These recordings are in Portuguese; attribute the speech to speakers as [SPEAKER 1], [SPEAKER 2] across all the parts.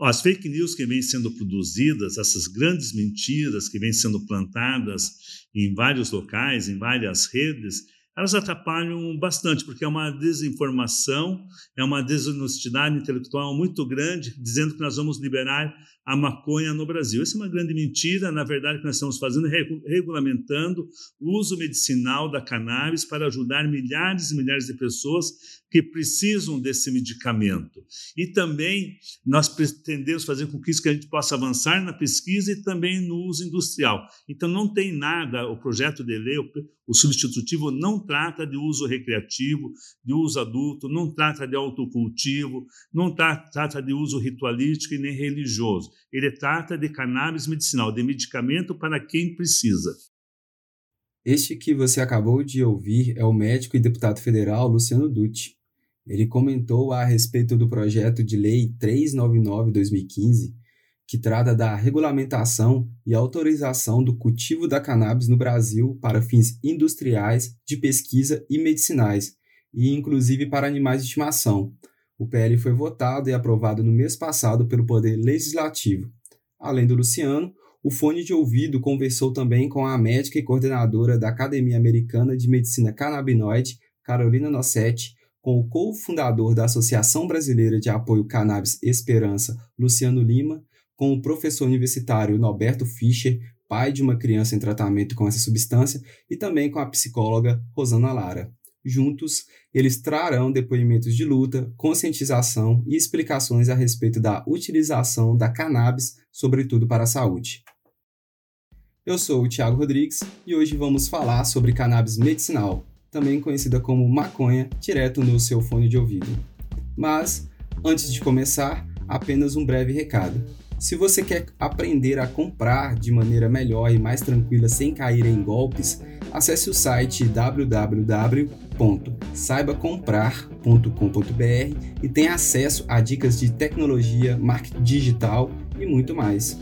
[SPEAKER 1] As fake news que vêm sendo produzidas, essas grandes mentiras que vêm sendo plantadas em vários locais, em várias redes, elas atrapalham bastante, porque é uma desinformação, é uma desonestidade intelectual muito grande, dizendo que nós vamos liberar a maconha no Brasil. Isso é uma grande mentira. Na verdade, que nós estamos fazendo é regulamentando o uso medicinal da cannabis para ajudar milhares e milhares de pessoas que precisam desse medicamento. E também nós pretendemos fazer com que isso que a gente possa avançar na pesquisa e também no uso industrial. Então não tem nada, o projeto de lei, o substitutivo não trata de uso recreativo, de uso adulto, não trata de autocultivo, não trata de uso ritualístico e nem religioso. Ele trata de cannabis medicinal, de medicamento para quem precisa.
[SPEAKER 2] Este que você acabou de ouvir é o médico e deputado federal Luciano Dutti. Ele comentou a respeito do projeto de lei 399/2015, que trata da regulamentação e autorização do cultivo da cannabis no Brasil para fins industriais, de pesquisa e medicinais, e inclusive para animais de estimação. O PL foi votado e aprovado no mês passado pelo Poder Legislativo. Além do Luciano, o fone de ouvido conversou também com a médica e coordenadora da Academia Americana de Medicina Canabinoide, Carolina Nossetti, com o cofundador da Associação Brasileira de Apoio Cannabis Esperança, Luciano Lima, com o professor universitário Norberto Fischer, pai de uma criança em tratamento com essa substância, e também com a psicóloga Rosana Lara. Juntos, eles trarão depoimentos de luta, conscientização e explicações a respeito da utilização da cannabis, sobretudo para a saúde. Eu sou o Thiago Rodrigues e hoje vamos falar sobre cannabis medicinal, também conhecida como maconha, direto no seu fone de ouvido. Mas, antes de começar, apenas um breve recado. Se você quer aprender a comprar de maneira melhor e mais tranquila sem cair em golpes, acesse o site www.saibacomprar.com.br e tenha acesso a dicas de tecnologia, marketing digital e muito mais.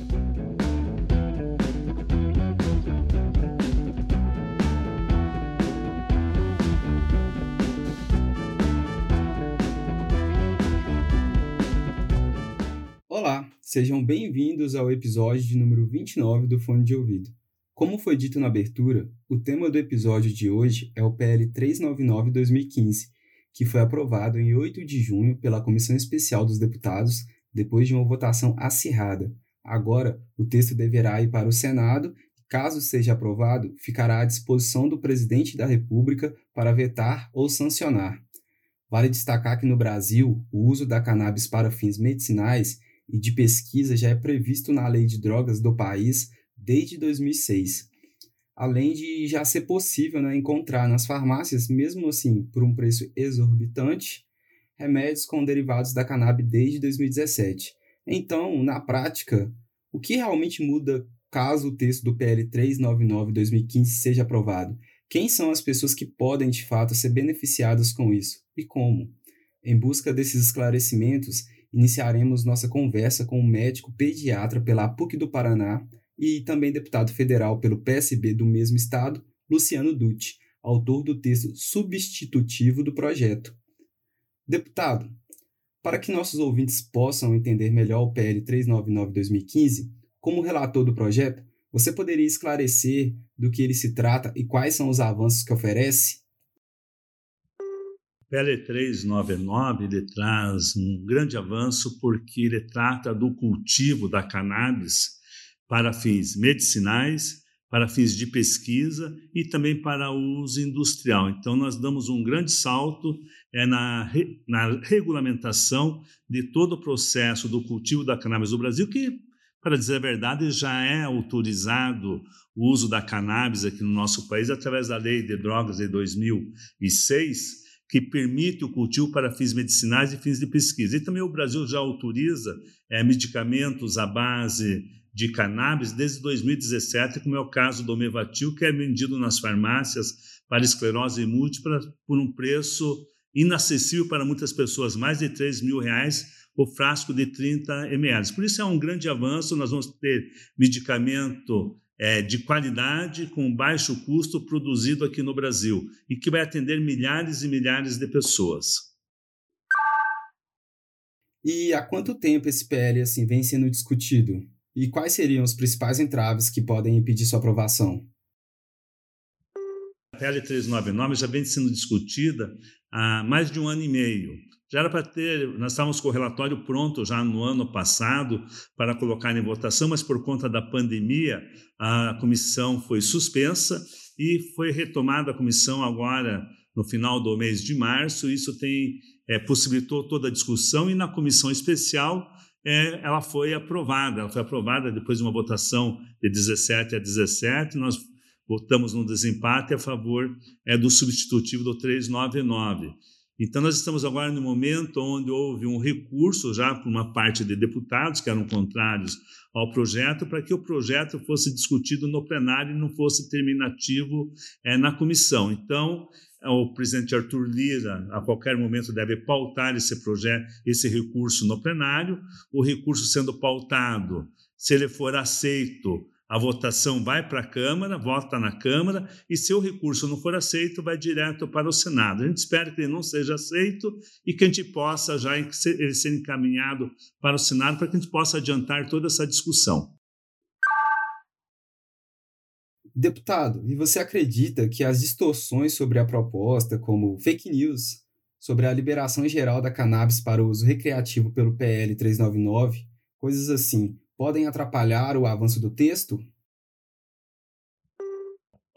[SPEAKER 2] Sejam bem-vindos ao episódio de número 29 do Fone de Ouvido. Como foi dito na abertura, o tema do episódio de hoje é o PL 399-2015, que foi aprovado em 8 de junho pela Comissão Especial dos Deputados depois de uma votação acirrada. Agora, o texto deverá ir para o Senado caso seja aprovado, ficará à disposição do presidente da República para vetar ou sancionar. Vale destacar que no Brasil, o uso da cannabis para fins medicinais e de pesquisa já é previsto na lei de drogas do país desde 2006. Além de já ser possível né, encontrar nas farmácias, mesmo assim por um preço exorbitante, remédios com derivados da cannabis desde 2017. Então, na prática, o que realmente muda caso o texto do PL 399-2015 seja aprovado? Quem são as pessoas que podem de fato ser beneficiadas com isso e como? Em busca desses esclarecimentos, iniciaremos nossa conversa com o médico pediatra pela PUC do Paraná e também deputado federal pelo PSB do mesmo estado, Luciano Dutti, autor do texto substitutivo do projeto. Deputado, para que nossos ouvintes possam entender melhor o PL 399-2015, como relator do projeto, você poderia esclarecer do que ele se trata e quais são os avanços que oferece?
[SPEAKER 1] PL 399 ele traz um grande avanço porque ele trata do cultivo da cannabis para fins medicinais, para fins de pesquisa e também para uso industrial. Então, nós damos um grande salto é, na, na regulamentação de todo o processo do cultivo da cannabis no Brasil, que, para dizer a verdade, já é autorizado o uso da cannabis aqui no nosso país através da Lei de Drogas de 2006 que permite o cultivo para fins medicinais e fins de pesquisa. E também o Brasil já autoriza é, medicamentos à base de cannabis desde 2017, como é o caso do Mevatil, que é vendido nas farmácias para esclerose múltipla por um preço inacessível para muitas pessoas, mais de 3 mil reais o frasco de 30 ml. Por isso é um grande avanço, nós vamos ter medicamento é, de qualidade, com baixo custo, produzido aqui no Brasil e que vai atender milhares e milhares de pessoas.
[SPEAKER 2] E há quanto tempo esse PL assim vem sendo discutido? E quais seriam os principais entraves que podem impedir sua aprovação?
[SPEAKER 1] A PL 399 já vem sendo discutida há mais de um ano e meio. Já era para ter, nós estávamos com o relatório pronto já no ano passado para colocar em votação, mas por conta da pandemia, a comissão foi suspensa e foi retomada a comissão agora no final do mês de março. Isso tem é, possibilitou toda a discussão e na comissão especial é, ela foi aprovada. Ela foi aprovada depois de uma votação de 17 a 17. Nós votamos no desempate a favor é, do substitutivo do 399. Então, nós estamos agora no momento onde houve um recurso já por uma parte de deputados que eram contrários ao projeto, para que o projeto fosse discutido no plenário e não fosse terminativo é, na comissão. Então, o presidente Arthur Lira, a qualquer momento, deve pautar esse projeto, esse recurso no plenário. O recurso sendo pautado, se ele for aceito, a votação vai para a Câmara, vota na Câmara, e se o recurso não for aceito, vai direto para o Senado. A gente espera que ele não seja aceito e que a gente possa já ele ser encaminhado para o Senado, para que a gente possa adiantar toda essa discussão.
[SPEAKER 2] Deputado, e você acredita que as distorções sobre a proposta, como fake news sobre a liberação geral da cannabis para uso recreativo pelo PL 399, coisas assim, podem atrapalhar o avanço do texto?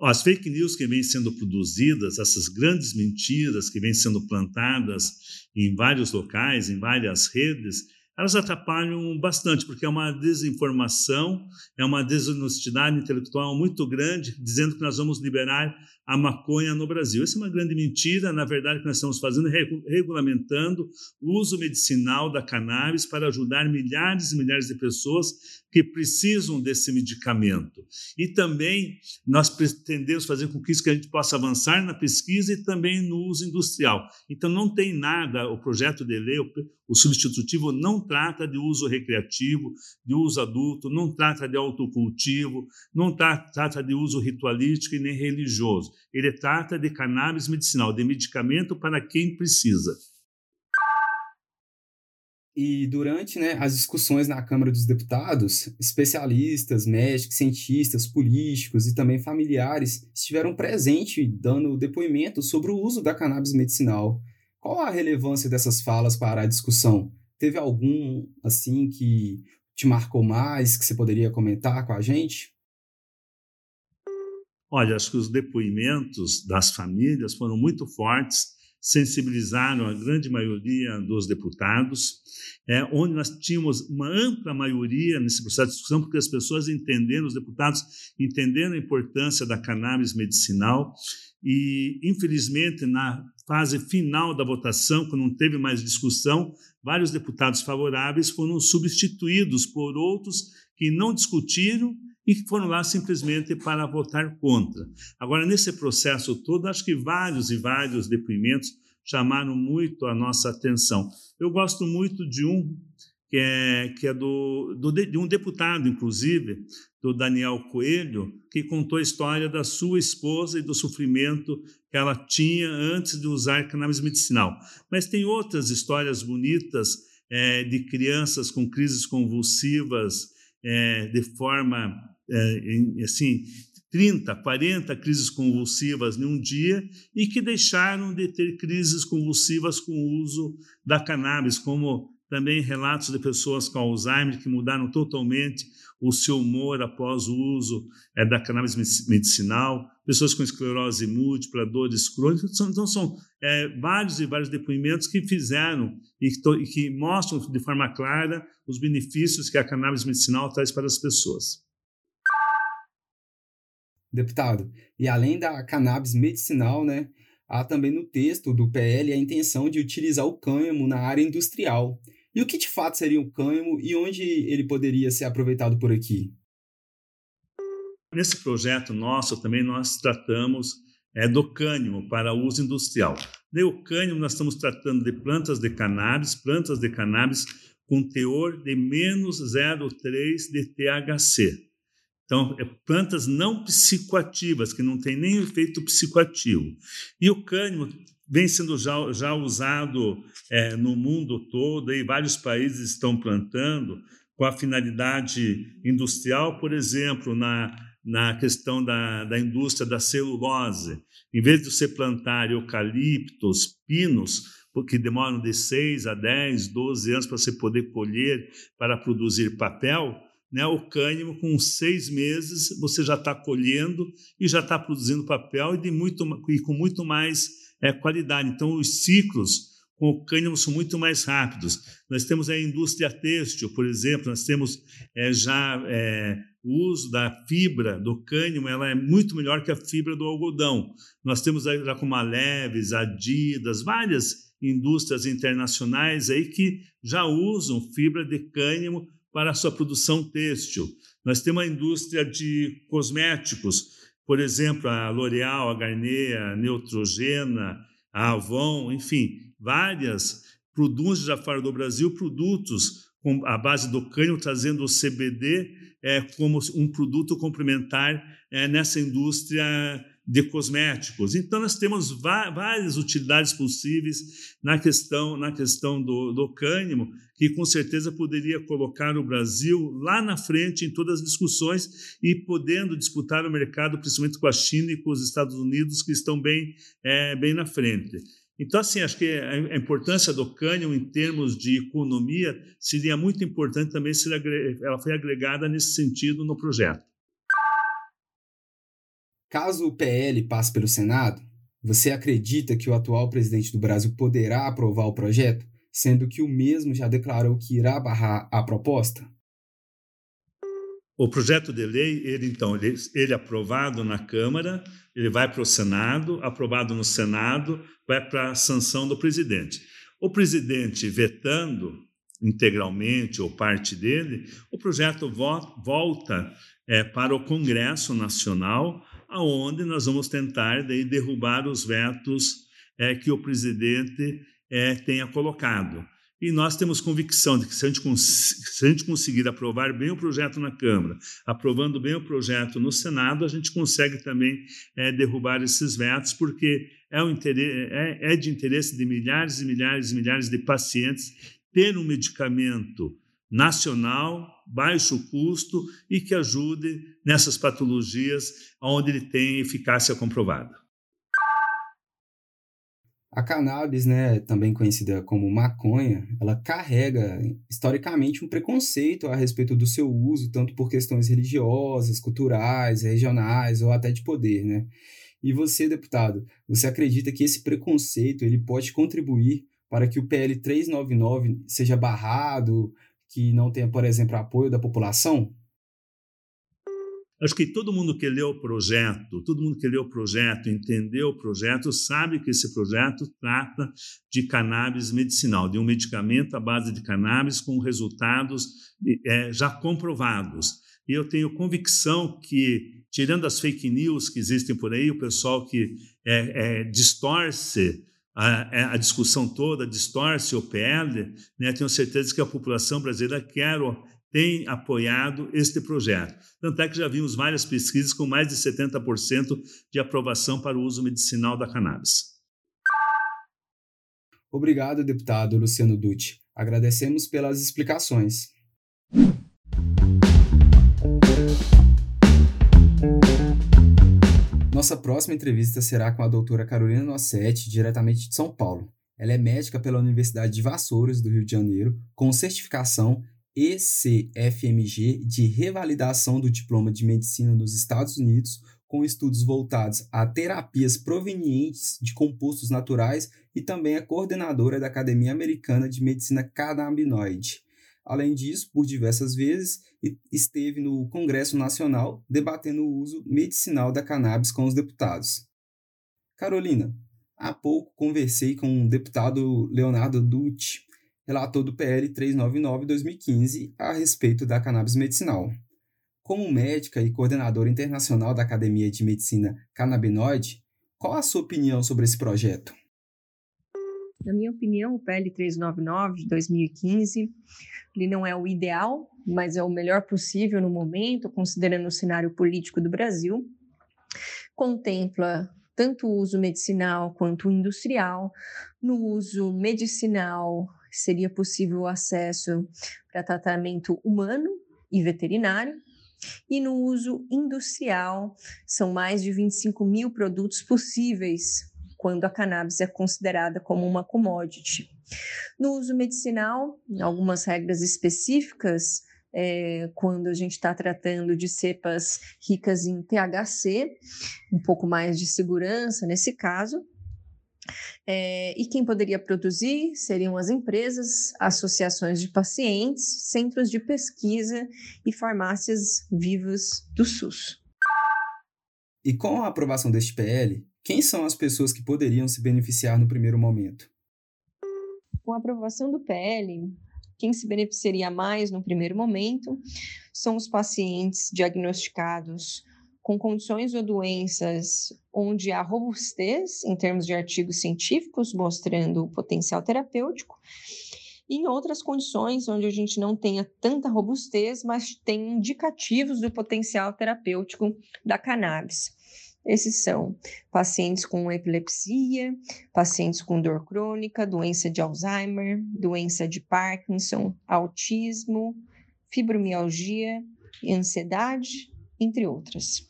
[SPEAKER 1] As fake news que vêm sendo produzidas, essas grandes mentiras que vêm sendo plantadas em vários locais, em várias redes, elas atrapalham bastante, porque é uma desinformação, é uma desonestidade intelectual muito grande, dizendo que nós vamos liberar a maconha no Brasil. Isso é uma grande mentira. Na verdade, o que nós estamos fazendo é regulamentando o uso medicinal da cannabis para ajudar milhares e milhares de pessoas que precisam desse medicamento. E também nós pretendemos fazer com que isso que a gente possa avançar na pesquisa e também no uso industrial. Então não tem nada, o projeto de lei, o substitutivo não trata de uso recreativo, de uso adulto, não trata de autocultivo, não trata de uso ritualístico e nem religioso. Ele trata de cannabis medicinal, de medicamento para quem precisa.
[SPEAKER 2] E durante né, as discussões na Câmara dos Deputados, especialistas, médicos, cientistas, políticos e também familiares estiveram presentes dando depoimento sobre o uso da cannabis medicinal. Qual a relevância dessas falas para a discussão? Teve algum assim que te marcou mais, que você poderia comentar com a gente?
[SPEAKER 1] Olha, acho que os depoimentos das famílias foram muito fortes sensibilizaram a grande maioria dos deputados, é, onde nós tínhamos uma ampla maioria nesse processo de discussão, porque as pessoas entenderam, os deputados entenderam a importância da cannabis medicinal e, infelizmente, na fase final da votação, quando não teve mais discussão, vários deputados favoráveis foram substituídos por outros que não discutiram e que foram lá simplesmente para votar contra. Agora, nesse processo todo, acho que vários e vários depoimentos chamaram muito a nossa atenção. Eu gosto muito de um que é, que é do, do, de um deputado, inclusive, do Daniel Coelho, que contou a história da sua esposa e do sofrimento que ela tinha antes de usar cannabis medicinal. Mas tem outras histórias bonitas é, de crianças com crises convulsivas é, de forma é, assim, 30, 40 crises convulsivas em um dia e que deixaram de ter crises convulsivas com o uso da cannabis, como também relatos de pessoas com Alzheimer que mudaram totalmente o seu humor após o uso é, da cannabis medicinal, pessoas com esclerose múltipla, dores crônicas. Então, são é, vários e vários depoimentos que fizeram e que, e que mostram de forma clara os benefícios que a cannabis medicinal traz para as pessoas.
[SPEAKER 2] Deputado, e além da cannabis medicinal, né, há também no texto do PL a intenção de utilizar o cânhamo na área industrial. E o que de fato seria o cânhamo e onde ele poderia ser aproveitado por aqui?
[SPEAKER 1] Nesse projeto nosso também nós tratamos é, do cânhamo para uso industrial. o cânhamo nós estamos tratando de plantas de cannabis, plantas de cannabis com teor de menos 0,3 de THC. Então, é plantas não psicoativas, que não têm nem efeito psicoativo. E o cânimo vem sendo já, já usado é, no mundo todo, e vários países estão plantando com a finalidade industrial, por exemplo, na, na questão da, da indústria da celulose. Em vez de você plantar eucaliptos, pinos, que demoram de 6 a 10, 12 anos para você poder colher para produzir papel, né, o cânimo, com seis meses, você já está colhendo e já está produzindo papel e, de muito, e com muito mais é, qualidade. Então, os ciclos com o cânhamo são muito mais rápidos. Nós temos a indústria têxtil, por exemplo, nós temos é, já é, o uso da fibra do cânhamo, ela é muito melhor que a fibra do algodão. Nós temos a Leves, Adidas, várias indústrias internacionais aí que já usam fibra de cânhamo para a sua produção têxtil. Nós temos a indústria de cosméticos, por exemplo, a L'Oréal, a Garnier, a Neutrogena, a Avon, enfim, várias produtos já fora do Brasil, produtos com a base do cânhamo, trazendo o CBD é, como um produto complementar é, nessa indústria de cosméticos. Então nós temos várias utilidades possíveis na questão na questão do, do cânimo, que com certeza poderia colocar o Brasil lá na frente em todas as discussões e podendo disputar o mercado, principalmente com a China e com os Estados Unidos, que estão bem, é, bem na frente. Então, assim, acho que a importância do cânhamo em termos de economia seria muito importante também se ela foi agregada nesse sentido no projeto.
[SPEAKER 2] Caso o PL passe pelo Senado, você acredita que o atual presidente do Brasil poderá aprovar o projeto, sendo que o mesmo já declarou que irá barrar a proposta?
[SPEAKER 1] O projeto de lei, ele então, ele, ele aprovado na Câmara, ele vai para o Senado, aprovado no Senado, vai para a sanção do presidente. O presidente vetando integralmente ou parte dele, o projeto volta é, para o Congresso Nacional, aonde nós vamos tentar daí derrubar os vetos é, que o presidente é, tenha colocado. E nós temos convicção de que se a, gente, se a gente conseguir aprovar bem o projeto na Câmara, aprovando bem o projeto no Senado, a gente consegue também é, derrubar esses vetos, porque é, é, é de interesse de milhares e milhares e milhares de pacientes ter um medicamento nacional, baixo custo e que ajude nessas patologias onde ele tem eficácia comprovada.
[SPEAKER 2] A cannabis, né, também conhecida como maconha, ela carrega historicamente um preconceito a respeito do seu uso, tanto por questões religiosas, culturais, regionais ou até de poder, né? E você, deputado, você acredita que esse preconceito ele pode contribuir para que o PL 399 seja barrado, que não tenha, por exemplo, apoio da população?
[SPEAKER 1] Acho que todo mundo que leu o projeto, todo mundo que leu o projeto, entendeu o projeto, sabe que esse projeto trata de cannabis medicinal, de um medicamento à base de cannabis com resultados é, já comprovados. E eu tenho convicção que, tirando as fake news que existem por aí, o pessoal que é, é, distorce a, é, a, discussão toda, distorce o PL, né, tenho certeza que a população brasileira quer tem apoiado este projeto. Tanto é que já vimos várias pesquisas com mais de 70% de aprovação para o uso medicinal da cannabis.
[SPEAKER 2] Obrigado, deputado Luciano Dutti. Agradecemos pelas explicações. Nossa próxima entrevista será com a doutora Carolina Nossetti, diretamente de São Paulo. Ela é médica pela Universidade de Vassouras, do Rio de Janeiro, com certificação ECFMG de revalidação do diploma de medicina nos Estados Unidos, com estudos voltados a terapias provenientes de compostos naturais e também é coordenadora da Academia Americana de Medicina Canabinoide. Além disso, por diversas vezes, esteve no Congresso Nacional debatendo o uso medicinal da cannabis com os deputados. Carolina, há pouco conversei com o deputado Leonardo Dutti, relator do PL 399-2015 a respeito da cannabis medicinal. Como médica e coordenadora internacional da Academia de Medicina Cannabinoide, qual a sua opinião sobre esse projeto?
[SPEAKER 3] Na minha opinião, o PL 399 de 2015 ele não é o ideal, mas é o melhor possível no momento, considerando o cenário político do Brasil. Contempla tanto o uso medicinal quanto industrial. No uso medicinal, seria possível o acesso para tratamento humano e veterinário. E no uso industrial, são mais de 25 mil produtos possíveis quando a cannabis é considerada como uma commodity. No uso medicinal, algumas regras específicas é, quando a gente está tratando de cepas ricas em THC, um pouco mais de segurança nesse caso. É, e quem poderia produzir seriam as empresas, associações de pacientes, centros de pesquisa e farmácias vivas do SUS.
[SPEAKER 2] E com a aprovação deste PL, quem são as pessoas que poderiam se beneficiar no primeiro momento?
[SPEAKER 3] Com a aprovação do PL, quem se beneficiaria mais no primeiro momento são os pacientes diagnosticados com condições ou doenças onde há robustez em termos de artigos científicos mostrando o potencial terapêutico, e em outras condições onde a gente não tenha tanta robustez, mas tem indicativos do potencial terapêutico da cannabis. Esses são pacientes com epilepsia, pacientes com dor crônica, doença de Alzheimer, doença de Parkinson, autismo, fibromialgia, ansiedade, entre outras.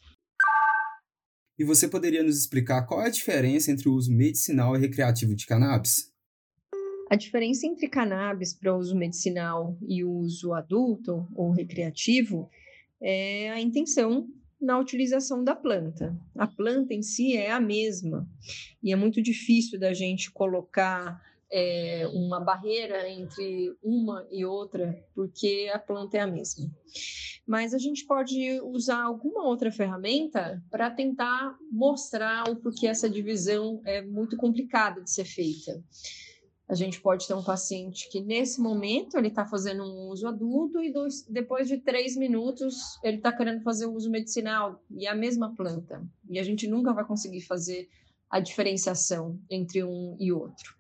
[SPEAKER 2] E você poderia nos explicar qual é a diferença entre o uso medicinal e recreativo de cannabis?
[SPEAKER 3] A diferença entre cannabis para uso medicinal e uso adulto ou recreativo é a intenção na utilização da planta. A planta em si é a mesma e é muito difícil da gente colocar é, uma barreira entre uma e outra, porque a planta é a mesma. Mas a gente pode usar alguma outra ferramenta para tentar mostrar o porquê essa divisão é muito complicada de ser feita. A gente pode ter um paciente que, nesse momento, ele está fazendo um uso adulto e dois, depois de três minutos ele está querendo fazer o uso medicinal e a mesma planta. E a gente nunca vai conseguir fazer a diferenciação entre um e outro.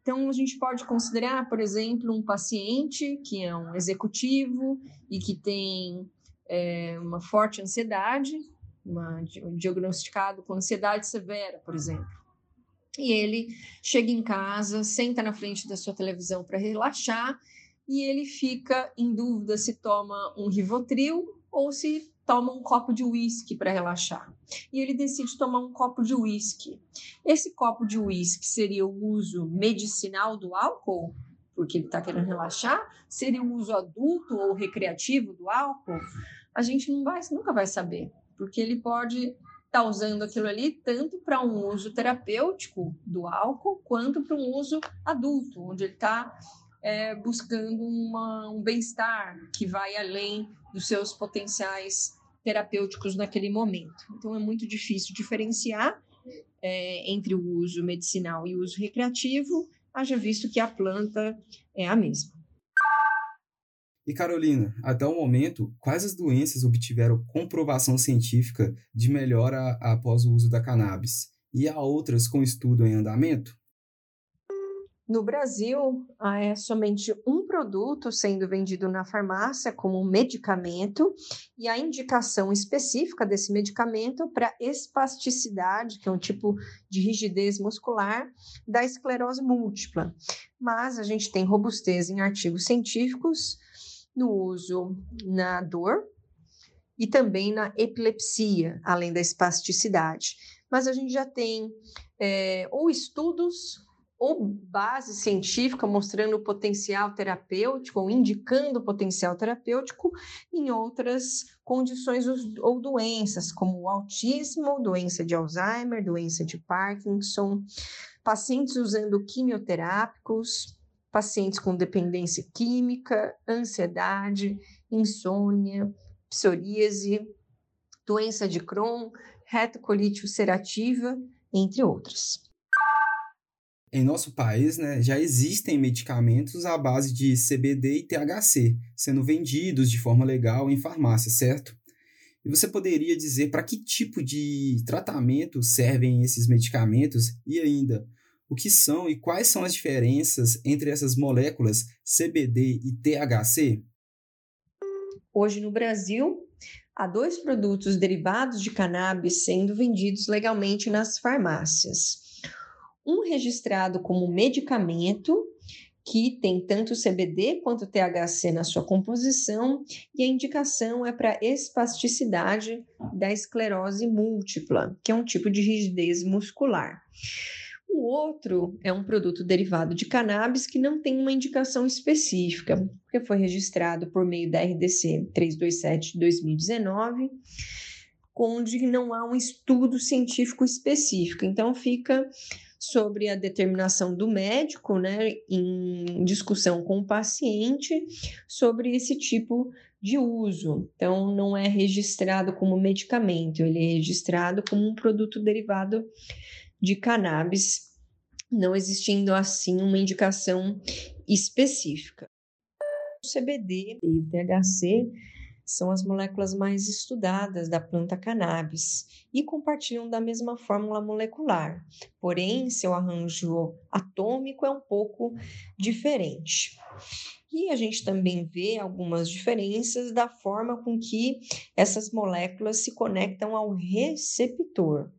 [SPEAKER 3] Então, a gente pode considerar, por exemplo, um paciente que é um executivo e que tem é, uma forte ansiedade, uma, diagnosticado com ansiedade severa, por exemplo e ele chega em casa, senta na frente da sua televisão para relaxar e ele fica em dúvida se toma um Rivotril ou se toma um copo de uísque para relaxar. E ele decide tomar um copo de uísque. Esse copo de uísque seria o uso medicinal do álcool, porque ele está querendo relaxar? Seria o uso adulto ou recreativo do álcool? A gente vai, nunca vai saber, porque ele pode está usando aquilo ali tanto para um uso terapêutico do álcool quanto para um uso adulto, onde ele está é, buscando uma, um bem-estar que vai além dos seus potenciais terapêuticos naquele momento. Então é muito difícil diferenciar é, entre o uso medicinal e o uso recreativo, haja visto que a planta é a mesma.
[SPEAKER 2] E Carolina, até o momento, quais as doenças obtiveram comprovação científica de melhora após o uso da cannabis? E há outras com estudo em andamento?
[SPEAKER 3] No Brasil, é somente um produto sendo vendido na farmácia como medicamento, e a indicação específica desse medicamento para espasticidade, que é um tipo de rigidez muscular da esclerose múltipla. Mas a gente tem robustez em artigos científicos no uso na dor e também na epilepsia, além da espasticidade. Mas a gente já tem é, ou estudos ou base científica mostrando o potencial terapêutico ou indicando o potencial terapêutico em outras condições ou doenças, como o autismo, doença de Alzheimer, doença de Parkinson, pacientes usando quimioterápicos, pacientes com dependência química, ansiedade, insônia, psoríase, doença de Crohn, retocolite ulcerativa, entre outras.
[SPEAKER 2] Em nosso país, né, já existem medicamentos à base de CBD e THC sendo vendidos de forma legal em farmácia, certo? E você poderia dizer para que tipo de tratamento servem esses medicamentos e ainda o que são e quais são as diferenças entre essas moléculas CBD e THC?
[SPEAKER 3] Hoje no Brasil, há dois produtos derivados de cannabis sendo vendidos legalmente nas farmácias. Um registrado como medicamento, que tem tanto CBD quanto THC na sua composição, e a indicação é para espasticidade da esclerose múltipla, que é um tipo de rigidez muscular. O outro é um produto derivado de cannabis que não tem uma indicação específica, porque foi registrado por meio da RDC 327 de 2019, onde não há um estudo científico específico. Então, fica sobre a determinação do médico, né, em discussão com o paciente sobre esse tipo de uso. Então, não é registrado como medicamento, ele é registrado como um produto derivado de cannabis, não existindo assim uma indicação específica. O CBD e o THC são as moléculas mais estudadas da planta cannabis e compartilham da mesma fórmula molecular, porém seu arranjo atômico é um pouco diferente. E a gente também vê algumas diferenças da forma com que essas moléculas se conectam ao receptor.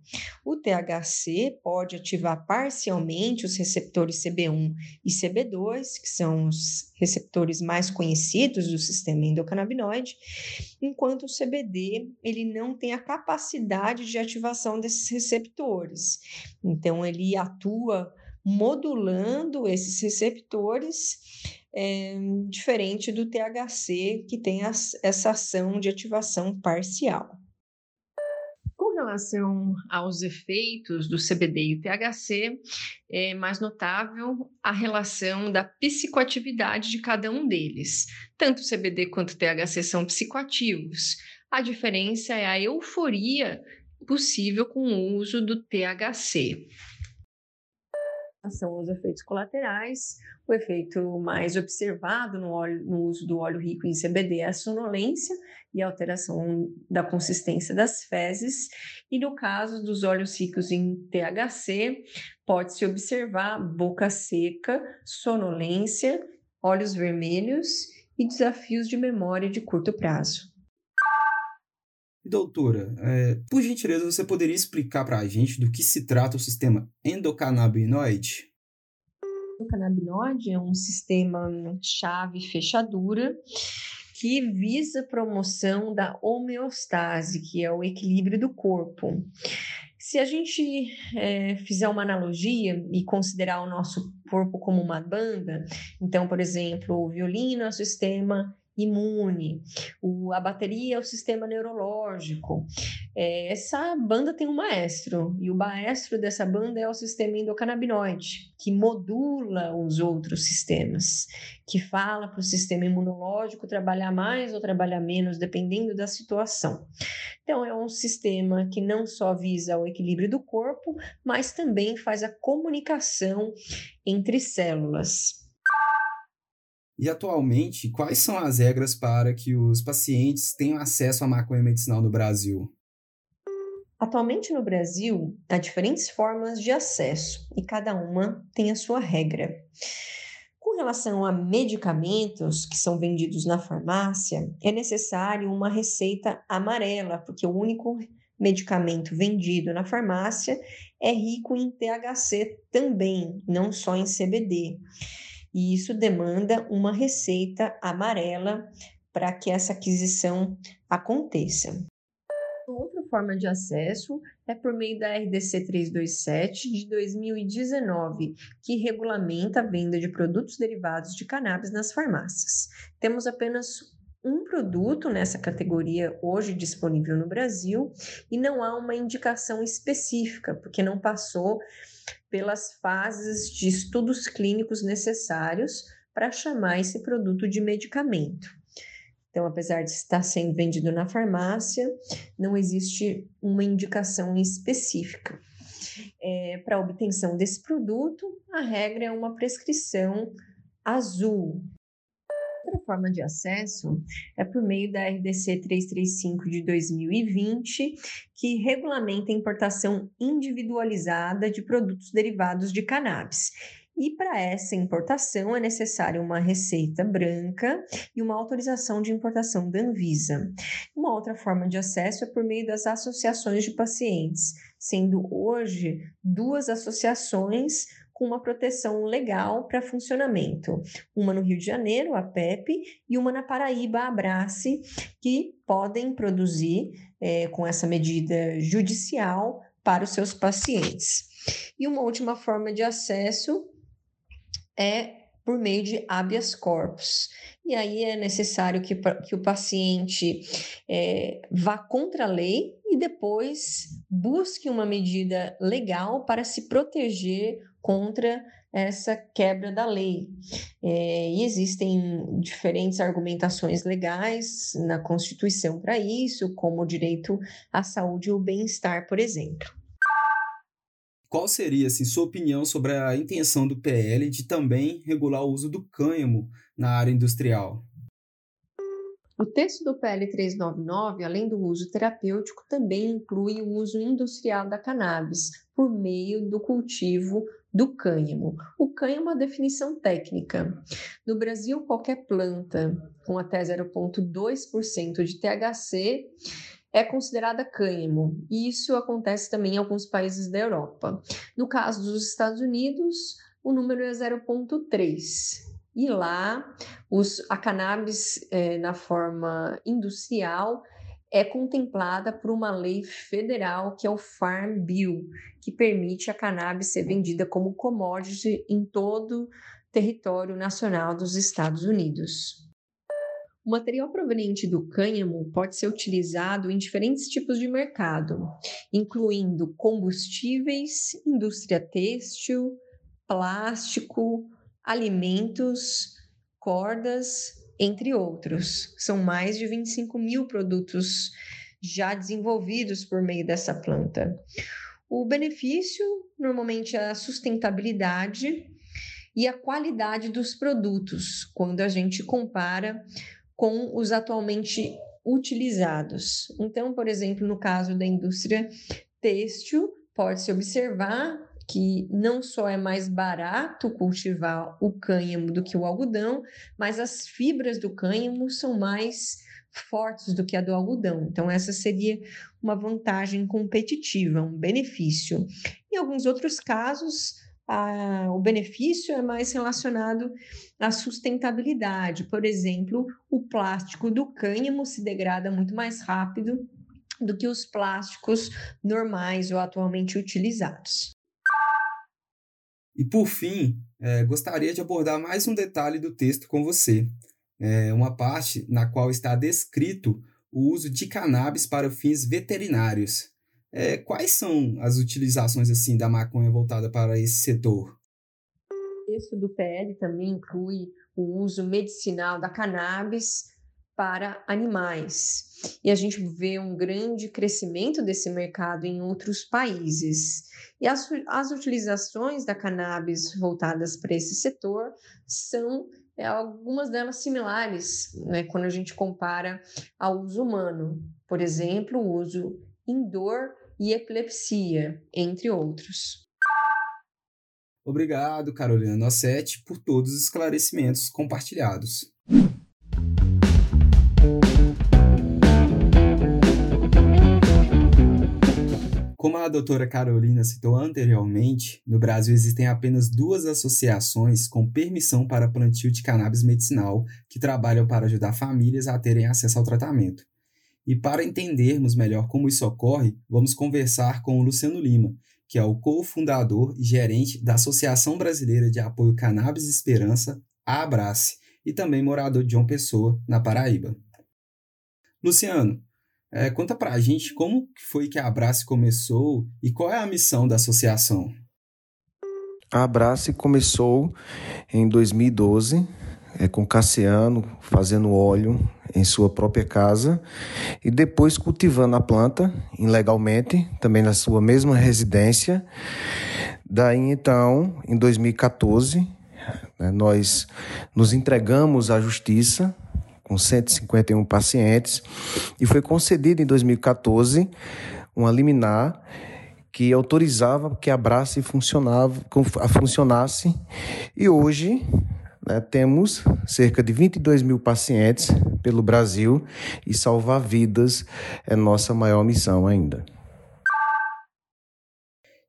[SPEAKER 3] O THC pode ativar parcialmente os receptores CB1 e CB2, que são os receptores mais conhecidos do sistema endocannabinoide, enquanto o CBD ele não tem a capacidade de ativação desses receptores. Então ele atua modulando esses receptores é, diferente do THC, que tem as, essa ação de ativação parcial. Com relação aos efeitos do CBD e o THC, é mais notável a relação da psicoatividade de cada um deles. Tanto o CBD quanto o THC são psicoativos. A diferença é a euforia possível com o uso do THC são os efeitos colaterais. O efeito mais observado no, óleo, no uso do óleo rico em CBD é a sonolência e a alteração da consistência das fezes. E no caso dos óleos ricos em THC, pode-se observar boca seca, sonolência, olhos vermelhos e desafios de memória de curto prazo.
[SPEAKER 2] Doutora, é, por gentileza, você poderia explicar para a gente do que se trata o sistema endocannabinoide?
[SPEAKER 3] O endocannabinoide é um sistema chave fechadura que visa a promoção da homeostase, que é o equilíbrio do corpo. Se a gente é, fizer uma analogia e considerar o nosso corpo como uma banda, então, por exemplo, o violino é o sistema imune, o, a bateria é o sistema neurológico. É, essa banda tem um maestro, e o maestro dessa banda é o sistema endocannabinoide, que modula os outros sistemas, que fala para o sistema imunológico trabalhar mais ou trabalhar menos, dependendo da situação. Então, é um sistema que não só visa o equilíbrio do corpo, mas também faz a comunicação entre células.
[SPEAKER 2] E atualmente, quais são as regras para que os pacientes tenham acesso à maconha medicinal no Brasil?
[SPEAKER 3] Atualmente no Brasil, há diferentes formas de acesso e cada uma tem a sua regra. Com relação a medicamentos que são vendidos na farmácia, é necessário uma receita amarela, porque o único medicamento vendido na farmácia é rico em THC também, não só em CBD e isso demanda uma receita amarela para que essa aquisição aconteça. Outra forma de acesso é por meio da RDC 327 de 2019, que regulamenta a venda de produtos derivados de cannabis nas farmácias. Temos apenas um produto nessa categoria hoje disponível no Brasil e não há uma indicação específica, porque não passou pelas fases de estudos clínicos necessários para chamar esse produto de medicamento. Então, apesar de estar sendo vendido na farmácia, não existe uma indicação específica. É, para obtenção desse produto, a regra é uma prescrição azul, forma de acesso é por meio da RDC 335 de 2020, que regulamenta a importação individualizada de produtos derivados de cannabis. E para essa importação é necessária uma receita branca e uma autorização de importação da Anvisa. Uma outra forma de acesso é por meio das associações de pacientes, sendo hoje duas associações com uma proteção legal para funcionamento. Uma no Rio de Janeiro, a PEP, e uma na Paraíba, a Abrace, que podem produzir é, com essa medida judicial para os seus pacientes. E uma última forma de acesso é por meio de habeas corpus. E aí é necessário que, que o paciente é, vá contra a lei e depois busque uma medida legal para se proteger contra essa quebra da lei. É, e existem diferentes argumentações legais na Constituição para isso, como o direito à saúde e o bem-estar, por exemplo.
[SPEAKER 2] Qual seria, assim, sua opinião sobre a intenção do PL de também regular o uso do cânhamo na área industrial?
[SPEAKER 3] O texto do PL 399, além do uso terapêutico, também inclui o uso industrial da cannabis por meio do cultivo do cânhamo. O cânhamo é uma definição técnica. No Brasil, qualquer planta com até 0,2% de THC é considerada cânhamo, e isso acontece também em alguns países da Europa. No caso dos Estados Unidos, o número é 0,3. E lá, os, a cannabis é, na forma industrial é contemplada por uma lei federal que é o Farm Bill, que permite a cannabis ser vendida como commodity em todo o território nacional dos Estados Unidos. O material proveniente do cânhamo pode ser utilizado em diferentes tipos de mercado, incluindo combustíveis, indústria têxtil, plástico, alimentos, cordas, entre outros. São mais de 25 mil produtos já desenvolvidos por meio dessa planta. O benefício normalmente é a sustentabilidade e a qualidade dos produtos, quando a gente compara com os atualmente utilizados. Então, por exemplo, no caso da indústria têxtil, pode-se observar que não só é mais barato cultivar o cânhamo do que o algodão, mas as fibras do cânhamo são mais fortes do que a do algodão. Então, essa seria uma vantagem competitiva, um benefício. Em alguns outros casos, a, o benefício é mais relacionado à sustentabilidade. Por exemplo, o plástico do cânhamo se degrada muito mais rápido do que os plásticos normais ou atualmente utilizados.
[SPEAKER 2] E por fim, é, gostaria de abordar mais um detalhe do texto com você, é, uma parte na qual está descrito o uso de cannabis para fins veterinários. É, quais são as utilizações assim da maconha voltada para esse setor?
[SPEAKER 3] O texto do PL também inclui o uso medicinal da cannabis para animais. E a gente vê um grande crescimento desse mercado em outros países. E as, as utilizações da cannabis voltadas para esse setor são é, algumas delas similares né, quando a gente compara ao uso humano. Por exemplo, o uso em dor e epilepsia, entre outros.
[SPEAKER 2] Obrigado, Carolina Nossetti, por todos os esclarecimentos compartilhados. Como a doutora Carolina citou anteriormente, no Brasil existem apenas duas associações com permissão para plantio de cannabis medicinal que trabalham para ajudar famílias a terem acesso ao tratamento. E para entendermos melhor como isso ocorre, vamos conversar com o Luciano Lima, que é o cofundador e gerente da Associação Brasileira de Apoio Cannabis Esperança, a Abrace, e também morador de João Pessoa, na Paraíba. Luciano, é, conta pra gente como foi que a Abrace começou e qual é a missão da associação.
[SPEAKER 4] A Abrace começou em 2012 é, com Cassiano fazendo óleo em sua própria casa e depois cultivando a planta ilegalmente, também na sua mesma residência. Daí então, em 2014, né, nós nos entregamos à justiça com 151 pacientes e foi concedido em 2014 uma liminar que autorizava que a Brace funcionava, funcionasse e hoje né, temos cerca de 22 mil pacientes pelo Brasil e salvar vidas é nossa maior missão ainda.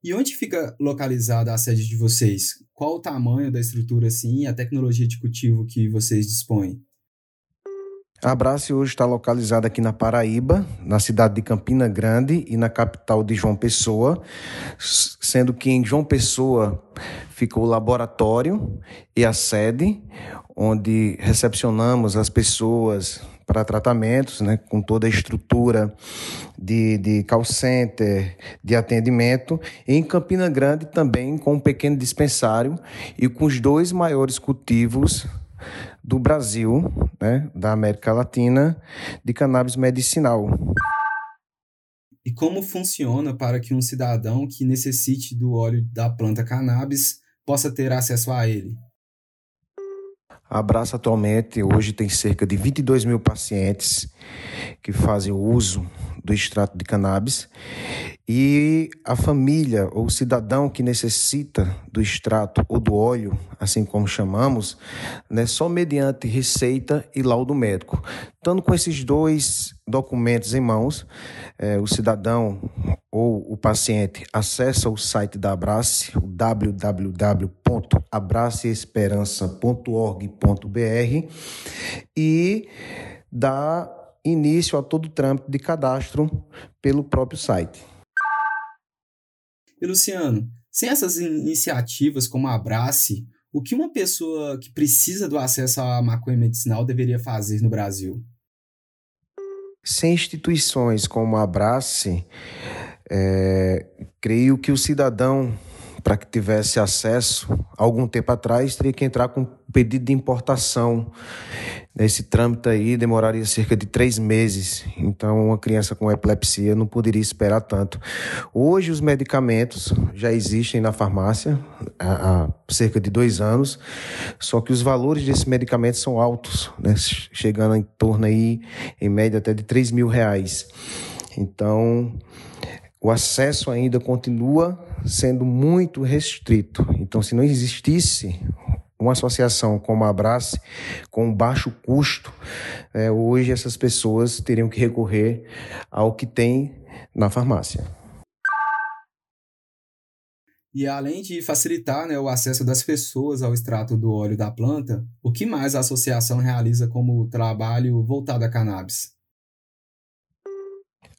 [SPEAKER 2] E onde fica localizada a sede de vocês? Qual o tamanho da estrutura assim e a tecnologia de cultivo que vocês dispõem?
[SPEAKER 4] A Abrace hoje está localizada aqui na Paraíba, na cidade de Campina Grande e na capital de João Pessoa, sendo que em João Pessoa ficou o laboratório e a sede, onde recepcionamos as pessoas para tratamentos, né, com toda a estrutura de, de call center, de atendimento. E em Campina Grande também com um pequeno dispensário e com os dois maiores cultivos do Brasil, né, da América Latina, de cannabis medicinal.
[SPEAKER 2] E como funciona para que um cidadão que necessite do óleo da planta cannabis possa ter acesso a ele?
[SPEAKER 4] A Abraça atualmente hoje tem cerca de 22 mil pacientes que fazem uso do extrato de cannabis e a família ou cidadão que necessita do extrato ou do óleo, assim como chamamos, né, só mediante receita e laudo médico. Estando com esses dois documentos em mãos, é, o cidadão ou o paciente acessa o site da Abrace, o www.abraceesperança.org.br e dá início a todo o trâmite de cadastro pelo próprio site.
[SPEAKER 2] E Luciano, sem essas iniciativas como a Abrace, o que uma pessoa que precisa do acesso à maconha medicinal deveria fazer no Brasil?
[SPEAKER 4] Sem instituições como a Abrace, é, creio que o cidadão para que tivesse acesso, algum tempo atrás, teria que entrar com pedido de importação. Esse trâmite aí demoraria cerca de três meses, então uma criança com epilepsia não poderia esperar tanto. Hoje os medicamentos já existem na farmácia há, cerca de dois anos, só que os valores desses medicamentos são altos, né? chegando em torno aí, em média, até de 3 mil reais. Então, o acesso ainda continua sendo muito restrito. Então, se não existisse uma associação como a Abrace, com baixo custo, é, hoje essas pessoas teriam que recorrer ao que tem na farmácia.
[SPEAKER 2] E além de facilitar né, o acesso das pessoas ao extrato do óleo da planta, o que mais a associação realiza como trabalho voltado a cannabis?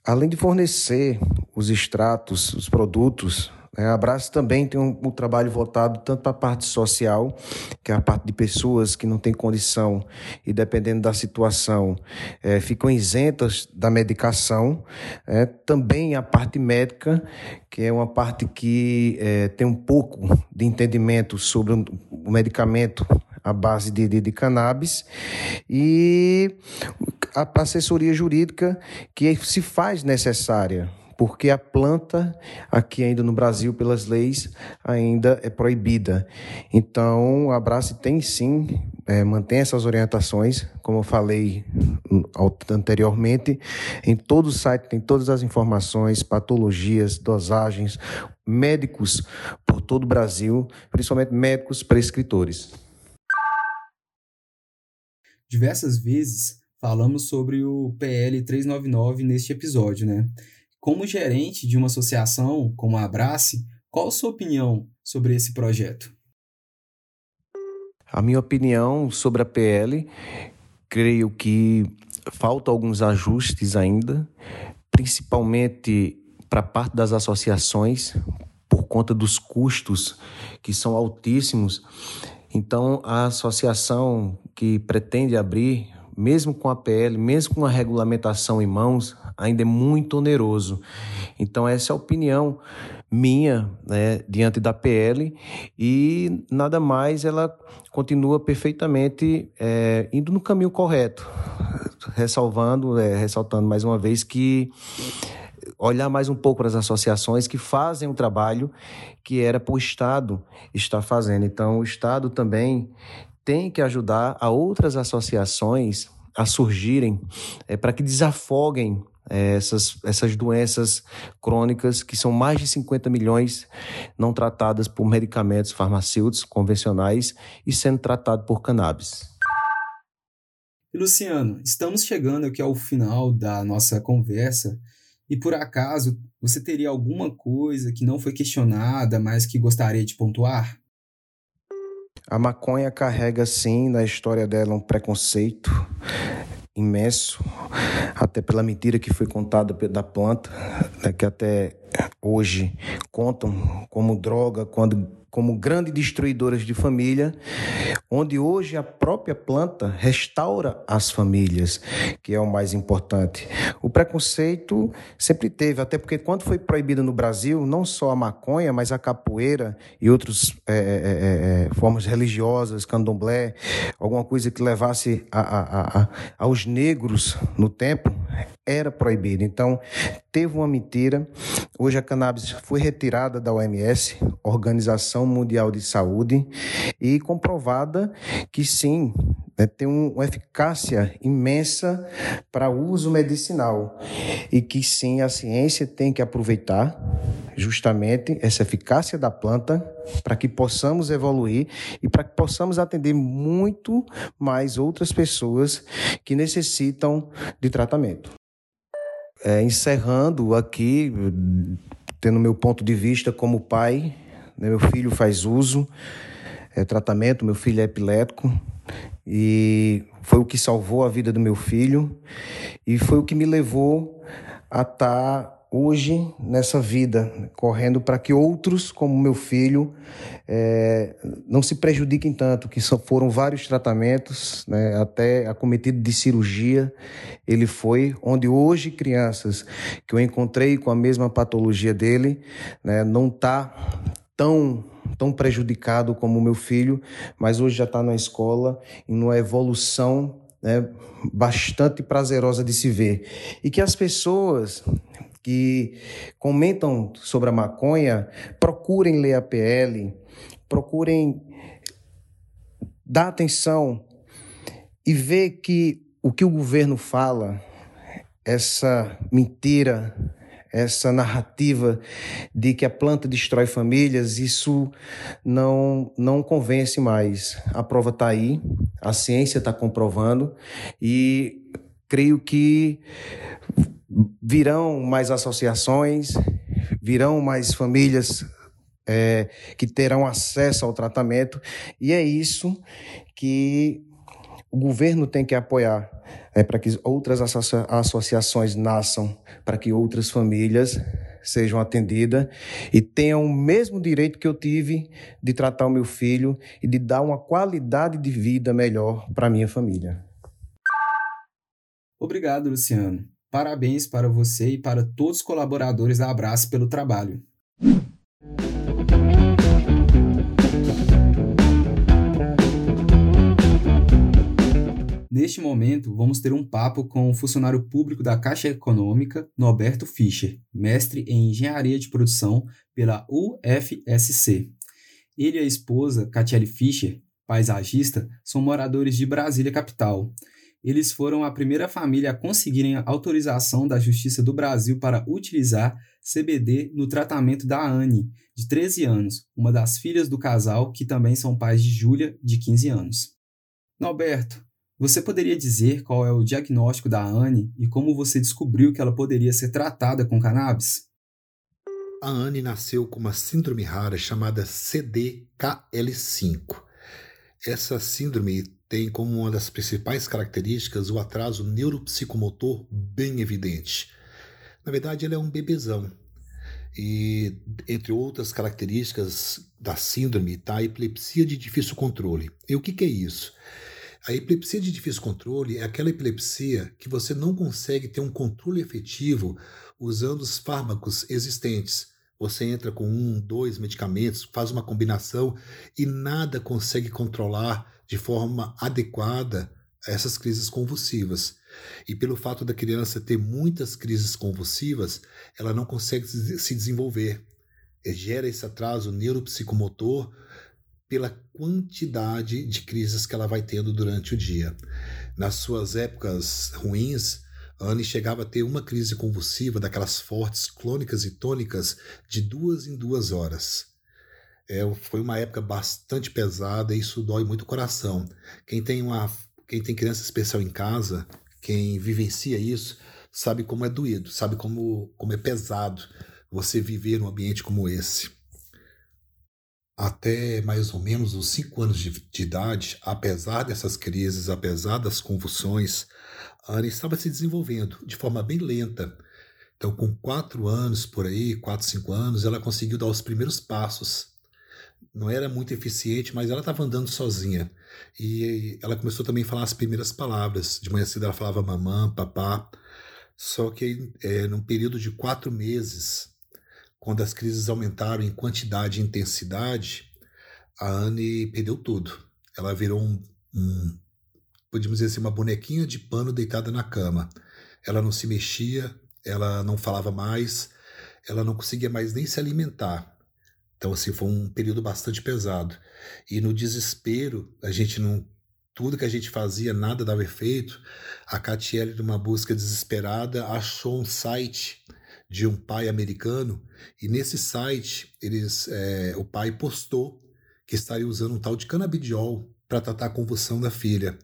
[SPEAKER 4] Além de fornecer os extratos, os produtos, né, a Abraço também tem um, um, trabalho voltado tanto para a parte social, que é a parte de pessoas que não têm condição e, dependendo da situação, é, ficam isentas da medicação. É, também a parte médica, que é uma parte que é, tem um pouco de entendimento sobre o medicamento à base de, de, de cannabis e a assessoria jurídica que se faz necessária porque a planta aqui ainda no Brasil pelas leis ainda é proibida. Então, a Abrace tem sim é, mantém essas orientações, como eu falei anteriormente, em todo o site tem todas as informações, patologias, dosagens, médicos por todo o Brasil, principalmente médicos prescritores.
[SPEAKER 2] Diversas vezes falamos sobre o PL 399 neste episódio, né? Como gerente de uma associação como a Abrace, qual a sua opinião sobre esse projeto?
[SPEAKER 4] A minha opinião sobre a PL, creio que falta alguns ajustes ainda, principalmente para parte das associações, por conta dos custos que são altíssimos. Então, a associação que pretende abrir, mesmo com a PL, mesmo com a regulamentação em mãos, ainda é muito oneroso. Então, essa é a opinião minha né, diante da PL e nada mais ela continua perfeitamente é, indo no caminho correto, ressalvando, é, ressaltando mais uma vez que olhar mais um pouco para as associações que fazem um trabalho que era para o Estado estar fazendo. Então, o Estado também tem que ajudar a outras associações a surgirem é, para que desafoguem é, essas, essas doenças crônicas, que são mais de 50 milhões não tratadas por medicamentos farmacêuticos convencionais e sendo tratado por cannabis.
[SPEAKER 2] Luciano, estamos chegando aqui ao final da nossa conversa e por acaso você teria alguma coisa que não foi questionada, mas que gostaria de pontuar?
[SPEAKER 4] A maconha carrega, sim, na história dela um preconceito imenso, até pela mentira que foi contada da planta, né, que até hoje contam como droga, quando como grandes destruidoras de família, onde hoje a própria planta restaura as famílias, que é o mais importante. O preconceito sempre teve, até porque quando foi proibida no Brasil, não só a maconha, mas a capoeira e outras é, é, é, formas religiosas, candomblé, alguma coisa que levasse a, a, a, aos negros no templo, era proibido. Então, teve uma mentira. Hoje a cannabis foi retirada da OMS, Organização Mundial de Saúde, e comprovada que sim, né, tem uma eficácia imensa para uso medicinal e que sim, a ciência tem que aproveitar justamente essa eficácia da planta para que possamos evoluir e para que possamos atender muito mais outras pessoas que necessitam de tratamento. É, encerrando aqui, tendo meu ponto de vista como pai, né, meu filho faz uso, é, tratamento, meu filho é epilético e foi o que salvou a vida do meu filho e foi o que me levou a estar tá hoje nessa vida, correndo para que outros, como meu filho, é, não se prejudiquem tanto, que só foram vários tratamentos, né, até acometido de cirurgia, ele foi, onde hoje crianças que eu encontrei com a mesma patologia dele, né, não está tão tão prejudicado como meu filho, mas hoje já está na escola e numa evolução né, bastante prazerosa de se ver. E que as pessoas que comentam sobre a maconha, procurem ler a PL, procurem dar atenção e ver que o que o governo fala, essa mentira, essa narrativa de que a planta destrói famílias, isso não, não convence mais. A prova está aí, a ciência está comprovando e creio que virão mais associações, virão mais famílias é, que terão acesso ao tratamento, e é isso que o governo tem que apoiar, é, para que outras associa associações nasçam, para que outras famílias sejam atendidas e tenham o mesmo direito que eu tive de tratar o meu filho e de dar uma qualidade de vida melhor para minha família.
[SPEAKER 2] Obrigado, Luciano. Parabéns para você e para todos os colaboradores da Abraço pelo trabalho. Neste momento, vamos ter um papo com o funcionário público da Caixa Econômica, Norberto Fischer, mestre em Engenharia de Produção pela UFSC. Ele e a esposa, Catiele Fischer, paisagista, são moradores de Brasília capital eles foram a primeira família a conseguirem autorização da Justiça do Brasil para utilizar CBD no tratamento da Anne, de 13 anos, uma das filhas do casal que também são pais de Júlia, de 15 anos. Norberto, você poderia dizer qual é o diagnóstico da Anne e como você descobriu que ela poderia ser tratada com cannabis?
[SPEAKER 5] A Anne nasceu com uma síndrome rara chamada CDKL5. Essa síndrome tem como uma das principais características o atraso neuropsicomotor bem evidente. Na verdade, ele é um bebezão. E, entre outras características da síndrome, está a epilepsia de difícil controle. E o que, que é isso? A epilepsia de difícil controle é aquela epilepsia que você não consegue ter um controle efetivo usando os fármacos existentes. Você entra com um, dois medicamentos, faz uma combinação e nada consegue controlar de forma adequada a essas crises convulsivas. E pelo fato da criança ter muitas crises convulsivas, ela não consegue se desenvolver. E gera esse atraso neuropsicomotor pela quantidade de crises que ela vai tendo durante o dia. Nas suas épocas ruins, Anne chegava a ter uma crise convulsiva, daquelas fortes, clônicas e tônicas, de duas em duas horas. É, foi uma época bastante pesada e isso dói muito o coração. Quem tem, uma, quem tem criança especial em casa, quem vivencia isso, sabe como é doído, sabe como, como é pesado você viver num ambiente como esse. Até mais ou menos os cinco anos de, de idade, apesar dessas crises, apesar das convulsões, a estava se desenvolvendo de forma bem lenta. Então, com quatro anos por aí, quatro, cinco anos, ela conseguiu dar os primeiros passos. Não era muito eficiente, mas ela estava andando sozinha. E ela começou também a falar as primeiras palavras. De manhã cedo ela falava mamã, papá. Só que é, num período de quatro meses, quando as crises aumentaram em quantidade e intensidade, a Anne perdeu tudo. Ela virou um, um podíamos dizer assim, uma bonequinha de pano deitada na cama. Ela não se mexia, ela não falava mais, ela não conseguia mais nem se alimentar. Então, assim, foi um período bastante pesado. E no desespero, a gente não. Tudo que a gente fazia, nada dava efeito. A Catiele, numa busca desesperada, achou um site de um pai americano, e nesse site, eles, é, o pai postou que estaria usando um tal de canabidiol para tratar a convulsão da filha.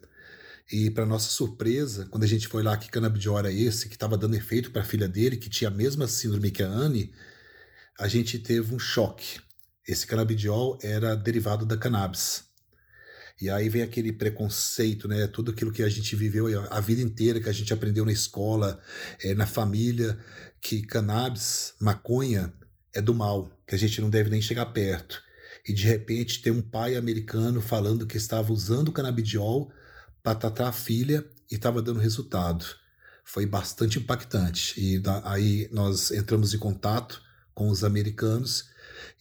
[SPEAKER 5] E, para nossa surpresa, quando a gente foi lá, que canabidiol era esse, que estava dando efeito para a filha dele, que tinha a mesma síndrome que a Anne, a gente teve um choque. Esse canabidiol era derivado da cannabis. E aí vem aquele preconceito, né? Tudo aquilo que a gente viveu a vida inteira, que a gente aprendeu na escola, é, na família, que cannabis, maconha, é do mal, que a gente não deve nem chegar perto. E de repente tem um pai americano falando que estava usando canabidiol para tratar a filha e estava dando resultado. Foi bastante impactante. E aí nós entramos em contato com os americanos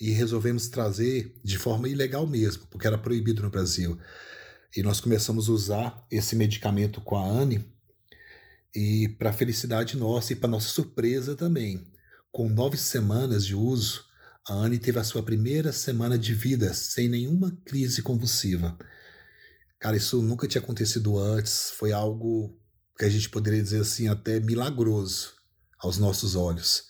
[SPEAKER 5] e resolvemos trazer de forma ilegal mesmo, porque era proibido no Brasil. E nós começamos a usar esse medicamento com a Anne e para felicidade nossa e para nossa surpresa também, com nove semanas de uso, a Anne teve a sua primeira semana de vida sem nenhuma crise convulsiva. Cara, isso nunca tinha acontecido antes. Foi algo que a gente poderia dizer assim, até milagroso aos nossos olhos.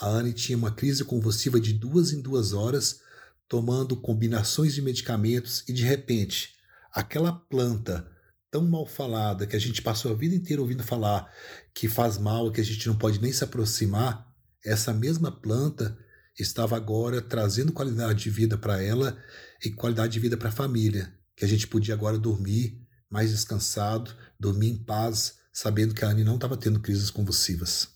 [SPEAKER 5] A Anne tinha uma crise convulsiva de duas em duas horas, tomando combinações de medicamentos e de repente, aquela planta tão mal falada que a gente passou a vida inteira ouvindo falar que faz mal, que a gente não pode nem se aproximar, essa mesma planta estava agora trazendo qualidade de vida para ela e qualidade de vida para a família que a gente podia agora dormir mais descansado, dormir em paz, sabendo que a Anne não estava tendo crises convulsivas.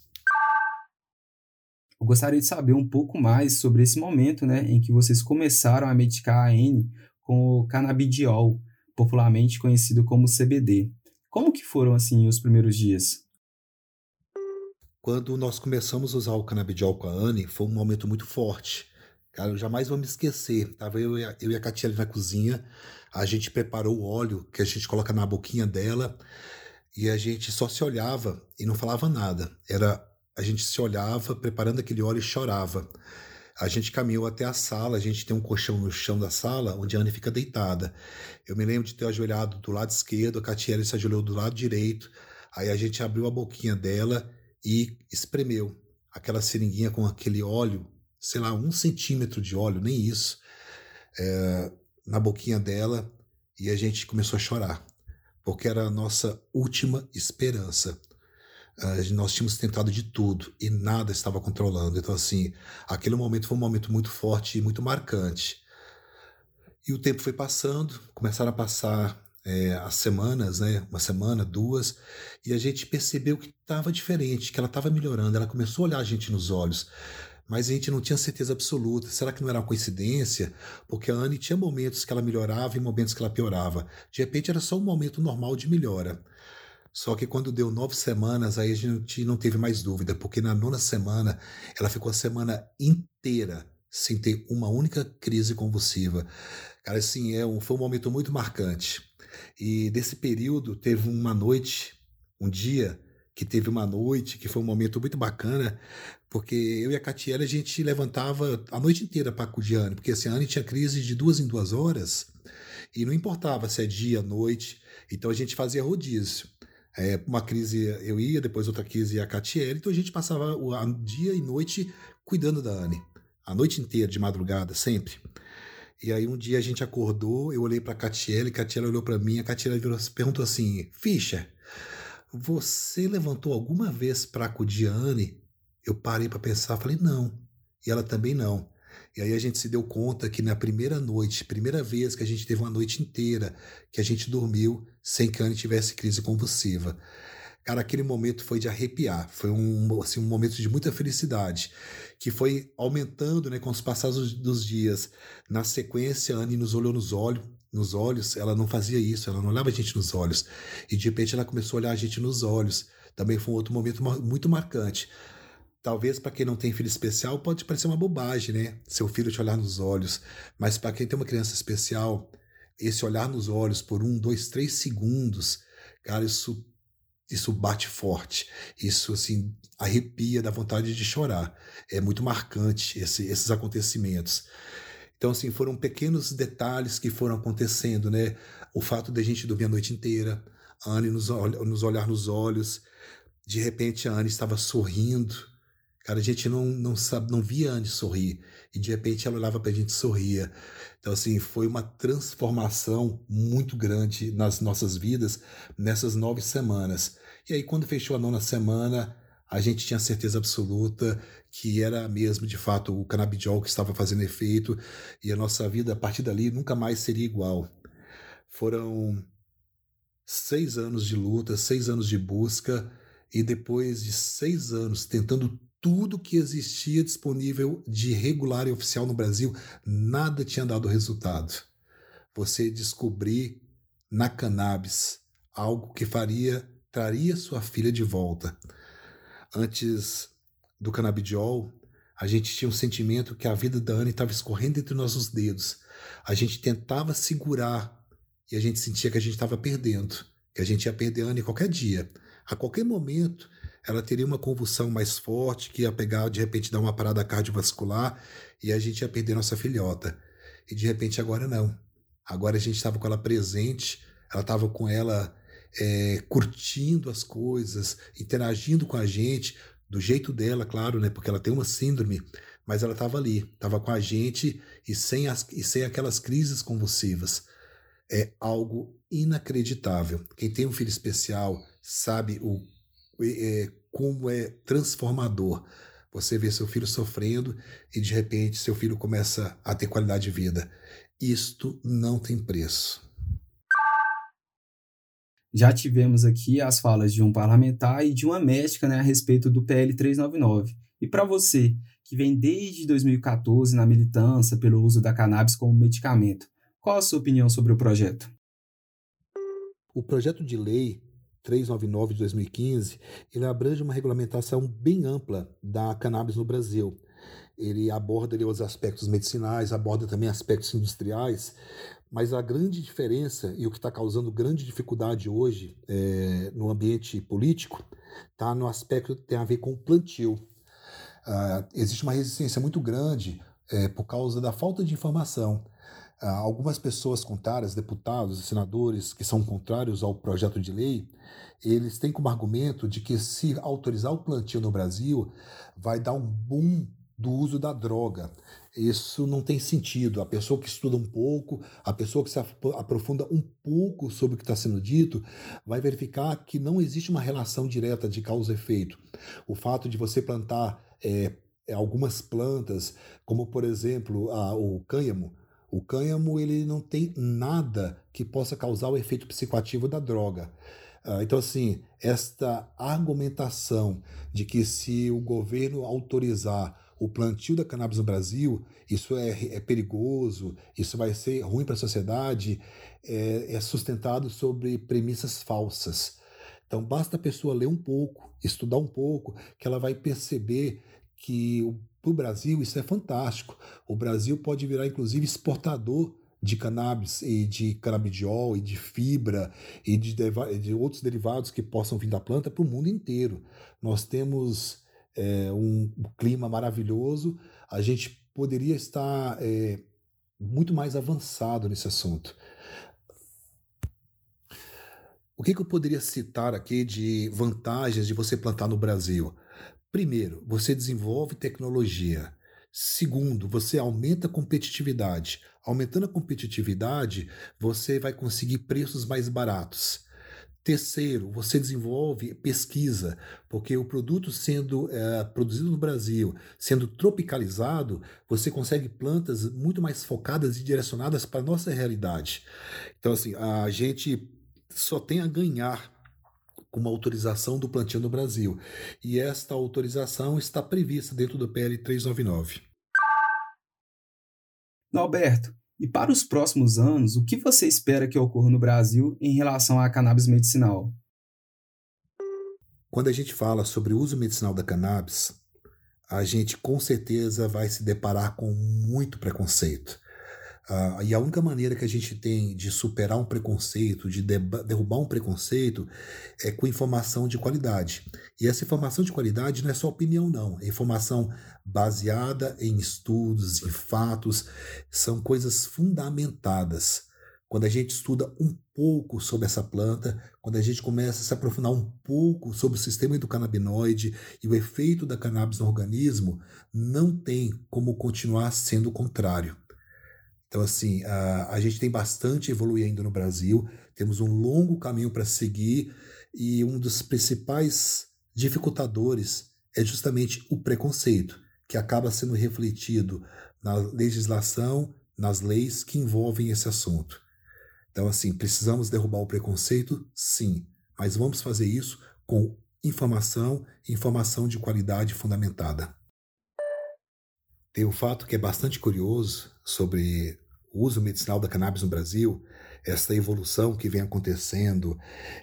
[SPEAKER 2] Eu gostaria de saber um pouco mais sobre esse momento né, em que vocês começaram a medicar a Anne com o canabidiol, popularmente conhecido como CBD. Como que foram assim os primeiros dias?
[SPEAKER 5] Quando nós começamos a usar o canabidiol com a Anne, foi um momento muito forte. Cara, eu jamais vou me esquecer. Tava eu, eu e a Katia ali na cozinha, a gente preparou o óleo que a gente coloca na boquinha dela e a gente só se olhava e não falava nada. Era a gente se olhava preparando aquele óleo e chorava. A gente caminhou até a sala, a gente tem um colchão no chão da sala onde a Anne fica deitada. Eu me lembro de ter ajoelhado do lado esquerdo, a Catiele se ajoelhou do lado direito. Aí a gente abriu a boquinha dela e espremeu aquela seringuinha com aquele óleo, sei lá, um centímetro de óleo, nem isso. É, na boquinha dela e a gente começou a chorar, porque era a nossa última esperança. Uh, nós tínhamos tentado de tudo e nada estava controlando. Então, assim, aquele momento foi um momento muito forte e muito marcante. E o tempo foi passando, começaram a passar é, as semanas, né? Uma semana, duas, e a gente percebeu que estava diferente, que ela estava melhorando. Ela começou a olhar a gente nos olhos mas a gente não tinha certeza absoluta. Será que não era uma coincidência? Porque a Anne tinha momentos que ela melhorava e momentos que ela piorava. De repente era só um momento normal de melhora. Só que quando deu nove semanas, aí a gente não teve mais dúvida, porque na nona semana ela ficou a semana inteira sem ter uma única crise convulsiva. Cara, assim, é um, foi um momento muito marcante. E desse período teve uma noite um dia que teve uma noite, que foi um momento muito bacana, porque eu e a Catiele a gente levantava a noite inteira para acudir a Anne, porque assim, a Anne tinha crise de duas em duas horas, e não importava se é dia, noite, então a gente fazia rodízio. É, uma crise eu ia, depois outra crise a Catiele, então a gente passava o dia e noite cuidando da Anne, a noite inteira, de madrugada, sempre. E aí um dia a gente acordou, eu olhei para Catiele, Catiele olhou para mim, a Catiele perguntou assim, Fischer, você levantou alguma vez para acudir a Anne? Eu parei para pensar, falei, não. E ela também não. E aí a gente se deu conta que na primeira noite, primeira vez que a gente teve uma noite inteira, que a gente dormiu sem que a Anne tivesse crise convulsiva. Cara, aquele momento foi de arrepiar, foi um, assim, um momento de muita felicidade, que foi aumentando né, com os passados dos dias. Na sequência, a Anne nos olhou nos olhos, nos olhos, ela não fazia isso, ela não olhava a gente nos olhos. E de repente ela começou a olhar a gente nos olhos. Também foi um outro momento muito marcante. Talvez para quem não tem filho especial pode parecer uma bobagem, né? Seu filho te olhar nos olhos. Mas para quem tem uma criança especial, esse olhar nos olhos por um, dois, três segundos, cara, isso isso bate forte. Isso assim arrepia da vontade de chorar. É muito marcante esse, esses acontecimentos. Então, assim, foram pequenos detalhes que foram acontecendo, né? O fato de a gente dormir a noite inteira, a Anne nos, nos olhar nos olhos, de repente a Anne estava sorrindo. Cara, a gente não, não, sabe, não via a Anne sorrir. E de repente ela olhava para a gente e sorria. Então, assim, foi uma transformação muito grande nas nossas vidas nessas nove semanas. E aí, quando fechou a nona semana, a gente tinha certeza absoluta que era mesmo, de fato, o canabidiol que estava fazendo efeito e a nossa vida, a partir dali, nunca mais seria igual. Foram seis anos de luta, seis anos de busca e depois de seis anos tentando tudo que existia disponível de regular e oficial no Brasil, nada tinha dado resultado. Você descobrir na cannabis algo que faria, traria sua filha de volta antes do canabidiol, a gente tinha um sentimento que a vida da Anne estava escorrendo entre nossos dedos. A gente tentava segurar e a gente sentia que a gente estava perdendo, que a gente ia perder a Anne qualquer dia. A qualquer momento, ela teria uma convulsão mais forte, que ia pegar, de repente, dar uma parada cardiovascular e a gente ia perder nossa filhota. E de repente, agora não. Agora a gente estava com ela presente, ela estava com ela é, curtindo as coisas, interagindo com a gente, do jeito dela, claro, né? Porque ela tem uma síndrome, mas ela estava ali, estava com a gente e sem, as, e sem aquelas crises convulsivas. É algo inacreditável. Quem tem um filho especial sabe o, é, como é transformador. Você vê seu filho sofrendo e de repente seu filho começa a ter qualidade de vida. Isto não tem preço.
[SPEAKER 2] Já tivemos aqui as falas de um parlamentar e de uma médica né, a respeito do PL 399. E para você, que vem desde 2014 na militância pelo uso da cannabis como medicamento, qual a sua opinião sobre o projeto?
[SPEAKER 5] O projeto de lei 399 de 2015, ele abrange uma regulamentação bem ampla da cannabis no Brasil. Ele aborda ali, os aspectos medicinais, aborda também aspectos industriais, mas a grande diferença e o que está causando grande dificuldade hoje é, no ambiente político está no aspecto que tem a ver com o plantio. Uh, existe uma resistência muito grande é, por causa da falta de informação. Uh, algumas pessoas contrárias, deputados senadores que são contrários ao projeto de lei, eles têm como argumento de que se autorizar o plantio no Brasil vai dar um boom do uso da droga. Isso não tem sentido. A pessoa que estuda um pouco, a pessoa que se aprofunda um pouco sobre o que está sendo dito, vai verificar que não existe uma relação direta de causa e efeito. O fato de você plantar é, algumas plantas, como por exemplo a, o cânhamo, o cânhamo ele não tem nada que possa causar o efeito psicoativo da droga. Ah, então, assim, esta argumentação de que se o governo autorizar o plantio da cannabis no Brasil, isso é, é perigoso, isso vai ser ruim para a sociedade, é, é sustentado sobre premissas falsas. Então basta a pessoa ler um pouco, estudar um pouco, que ela vai perceber que para o Brasil isso é fantástico. O Brasil pode virar, inclusive, exportador de cannabis e de canabidiol e de fibra e de, de outros derivados que possam vir da planta para o mundo inteiro. Nós temos é, um clima maravilhoso, a gente poderia estar é, muito mais avançado nesse assunto. O que, que eu poderia citar aqui de vantagens de você plantar no Brasil? Primeiro, você desenvolve tecnologia. Segundo, você aumenta a competitividade. Aumentando a competitividade, você vai conseguir preços mais baratos. Terceiro, você desenvolve pesquisa, porque o produto sendo é, produzido no Brasil, sendo tropicalizado, você consegue plantas muito mais focadas e direcionadas para a nossa realidade. Então, assim, a gente só tem a ganhar uma autorização do plantio no Brasil. E esta autorização está prevista dentro do PL 399.
[SPEAKER 2] Norberto, e para os próximos anos, o que você espera que ocorra no Brasil em relação à cannabis medicinal?
[SPEAKER 5] Quando a gente fala sobre o uso medicinal da cannabis, a gente com certeza vai se deparar com muito preconceito. Uh, e a única maneira que a gente tem de superar um preconceito, de derrubar um preconceito, é com informação de qualidade. E essa informação de qualidade não é só opinião, não. É informação baseada em estudos, em fatos, são coisas fundamentadas. Quando a gente estuda um pouco sobre essa planta, quando a gente começa a se aprofundar um pouco sobre o sistema endocannabinoide e o efeito da cannabis no organismo, não tem como continuar sendo o contrário. Então, assim, a, a gente tem bastante evoluir ainda no Brasil, temos um longo caminho para seguir e um dos principais dificultadores é justamente o preconceito, que acaba sendo refletido na legislação, nas leis que envolvem esse assunto. Então, assim, precisamos derrubar o preconceito? Sim, mas vamos fazer isso com informação, informação de qualidade fundamentada. Tem um fato que é bastante curioso sobre o uso medicinal da cannabis no Brasil, essa evolução que vem acontecendo,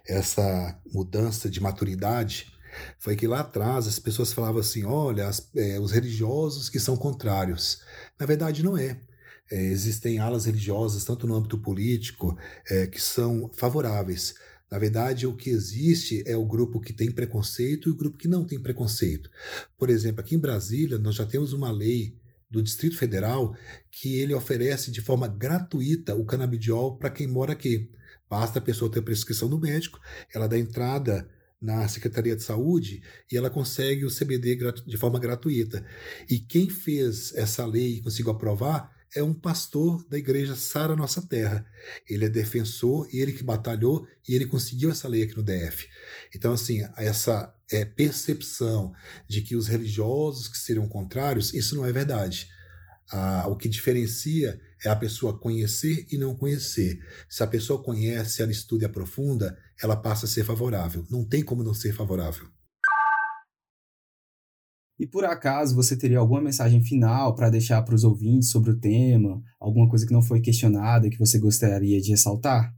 [SPEAKER 5] essa mudança de maturidade, foi que lá atrás as pessoas falavam assim: olha, as, é, os religiosos que são contrários. Na verdade, não é. é existem alas religiosas, tanto no âmbito político, é, que são favoráveis. Na verdade, o que existe é o grupo que tem preconceito e o grupo que não tem preconceito. Por exemplo, aqui em Brasília, nós já temos uma lei do Distrito Federal que ele oferece de forma gratuita o canabidiol para quem mora aqui. Basta a pessoa ter prescrição do médico, ela dá entrada na Secretaria de Saúde e ela consegue o CBD de forma gratuita. E quem fez essa lei e conseguiu aprovar é um pastor da igreja Sara Nossa Terra. Ele é defensor e ele que batalhou e ele conseguiu essa lei aqui no DF. Então, assim, essa é, percepção de que os religiosos que seriam contrários, isso não é verdade. Ah, o que diferencia é a pessoa conhecer e não conhecer. Se a pessoa conhece, ela estuda e aprofunda, ela passa a ser favorável. Não tem como não ser favorável.
[SPEAKER 2] E por acaso você teria alguma mensagem final para deixar para os ouvintes sobre o tema? Alguma coisa que não foi questionada que você gostaria de ressaltar?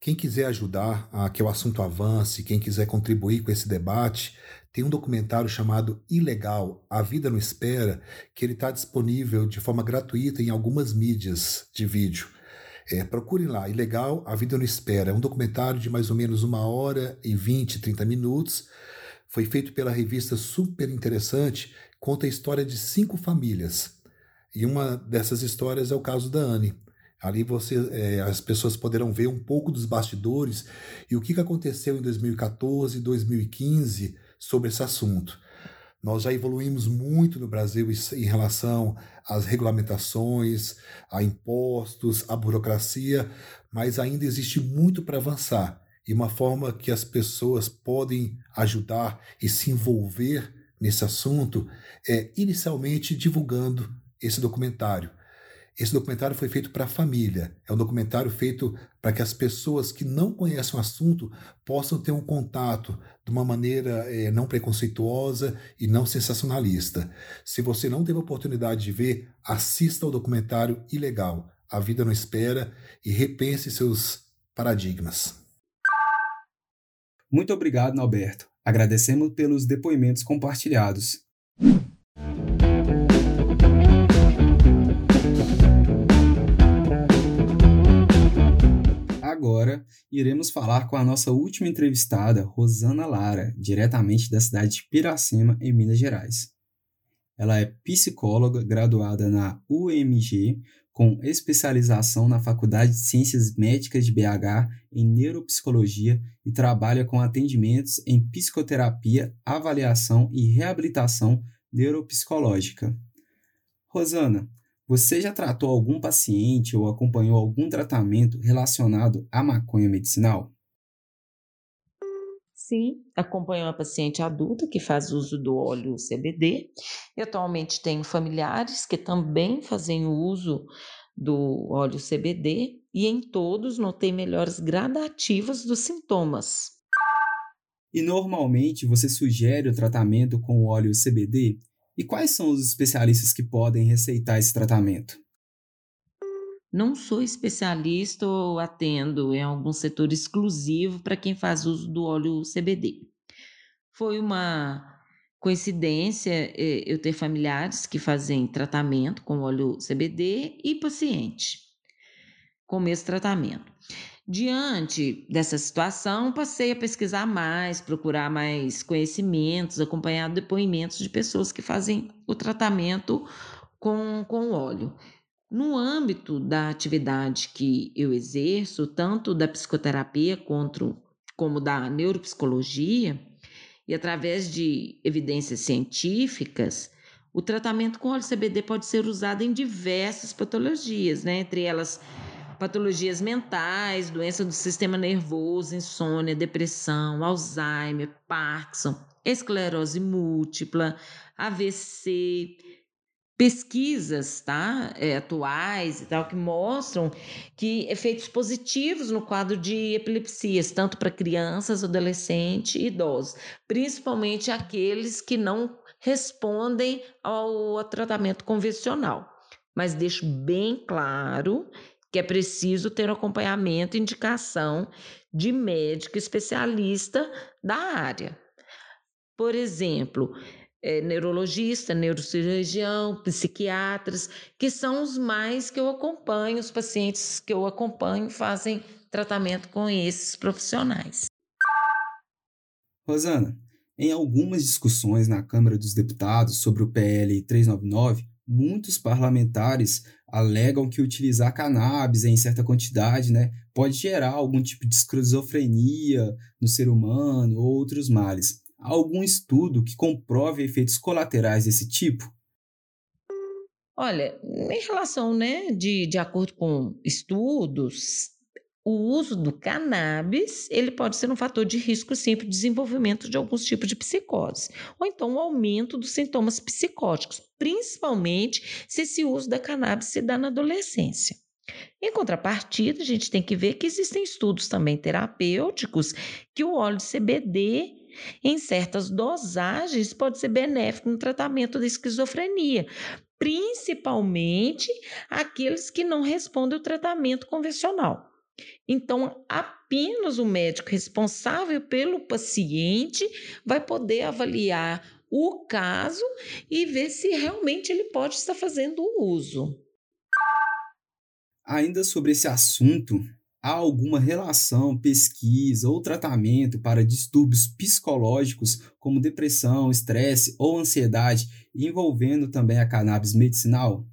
[SPEAKER 5] Quem quiser ajudar a que o assunto avance, quem quiser contribuir com esse debate, tem um documentário chamado Ilegal, A Vida Não Espera, que ele está disponível de forma gratuita em algumas mídias de vídeo. É, procurem lá, Ilegal, A Vida Não Espera. É um documentário de mais ou menos uma hora e 20, 30 minutos. Foi feito pela revista Super Interessante, conta a história de cinco famílias. E uma dessas histórias é o caso da Anne. Ali você, é, as pessoas poderão ver um pouco dos bastidores e o que aconteceu em 2014 e 2015 sobre esse assunto. Nós já evoluímos muito no Brasil em relação às regulamentações, a impostos, à burocracia, mas ainda existe muito para avançar. E uma forma que as pessoas podem ajudar e se envolver nesse assunto é inicialmente divulgando esse documentário. Esse documentário foi feito para a família. É um documentário feito para que as pessoas que não conhecem o assunto possam ter um contato de uma maneira é, não preconceituosa e não sensacionalista. Se você não teve a oportunidade de ver, assista ao documentário Ilegal. A vida não espera e repense seus paradigmas.
[SPEAKER 2] Muito obrigado, Norberto. Agradecemos pelos depoimentos compartilhados. Agora iremos falar com a nossa última entrevistada, Rosana Lara, diretamente da cidade de Piracema, em Minas Gerais. Ela é psicóloga graduada na UMG com especialização na Faculdade de Ciências Médicas de BH em Neuropsicologia e trabalha com atendimentos em psicoterapia, avaliação e reabilitação neuropsicológica. Rosana, você já tratou algum paciente ou acompanhou algum tratamento relacionado à maconha medicinal?
[SPEAKER 3] Sim, acompanho uma paciente adulta que faz uso do óleo CBD. E atualmente tenho familiares que também fazem uso do óleo CBD e em todos notei melhoras gradativas dos sintomas.
[SPEAKER 2] E normalmente você sugere o tratamento com o óleo CBD e quais são os especialistas que podem receitar esse tratamento?
[SPEAKER 3] Não sou especialista ou atendo em algum setor exclusivo para quem faz uso do óleo CBD. Foi uma coincidência eh, eu ter familiares que fazem tratamento com óleo CBD e paciente com mesmo tratamento. Diante dessa situação, passei a pesquisar mais, procurar mais conhecimentos, acompanhar depoimentos de pessoas que fazem o tratamento com, com óleo. No âmbito da atividade que eu exerço, tanto da psicoterapia quanto, como da neuropsicologia, e através de evidências científicas, o tratamento com óleo CBD pode ser usado em diversas patologias, né? entre elas patologias mentais, doença do sistema nervoso, insônia, depressão, Alzheimer, Parkinson, esclerose múltipla, AVC, pesquisas tá, é, atuais e tal que mostram que efeitos positivos no quadro de epilepsias, tanto para crianças, adolescentes e idosos, principalmente aqueles que não respondem ao, tratamento convencional. Mas deixo bem claro que é preciso ter acompanhamento e indicação de médico especialista da área. Por exemplo, é, neurologista, neurocirurgião, psiquiatras, que são os mais que eu acompanho, os pacientes que eu acompanho fazem tratamento com esses profissionais.
[SPEAKER 2] Rosana, em algumas discussões na Câmara dos Deputados sobre o PL 399, muitos parlamentares alegam que utilizar cannabis em certa quantidade né, pode gerar algum tipo de esquizofrenia no ser humano ou outros males. Algum estudo que comprove efeitos colaterais desse tipo?
[SPEAKER 3] Olha, em relação, né, de, de acordo com estudos, o uso do cannabis ele pode ser um fator de risco sim para o desenvolvimento de alguns tipos de psicose, ou então o aumento dos sintomas psicóticos, principalmente se esse uso da cannabis se dá na adolescência. Em contrapartida, a gente tem que ver que existem estudos também terapêuticos que o óleo de CBD em certas dosagens pode ser benéfico no tratamento da esquizofrenia, principalmente aqueles que não respondem ao tratamento convencional. Então, apenas o médico responsável pelo paciente vai poder avaliar o caso e ver se realmente ele pode estar fazendo o uso.
[SPEAKER 2] Ainda sobre esse assunto, há alguma relação, pesquisa ou tratamento para distúrbios psicológicos como depressão, estresse ou ansiedade envolvendo também a cannabis medicinal?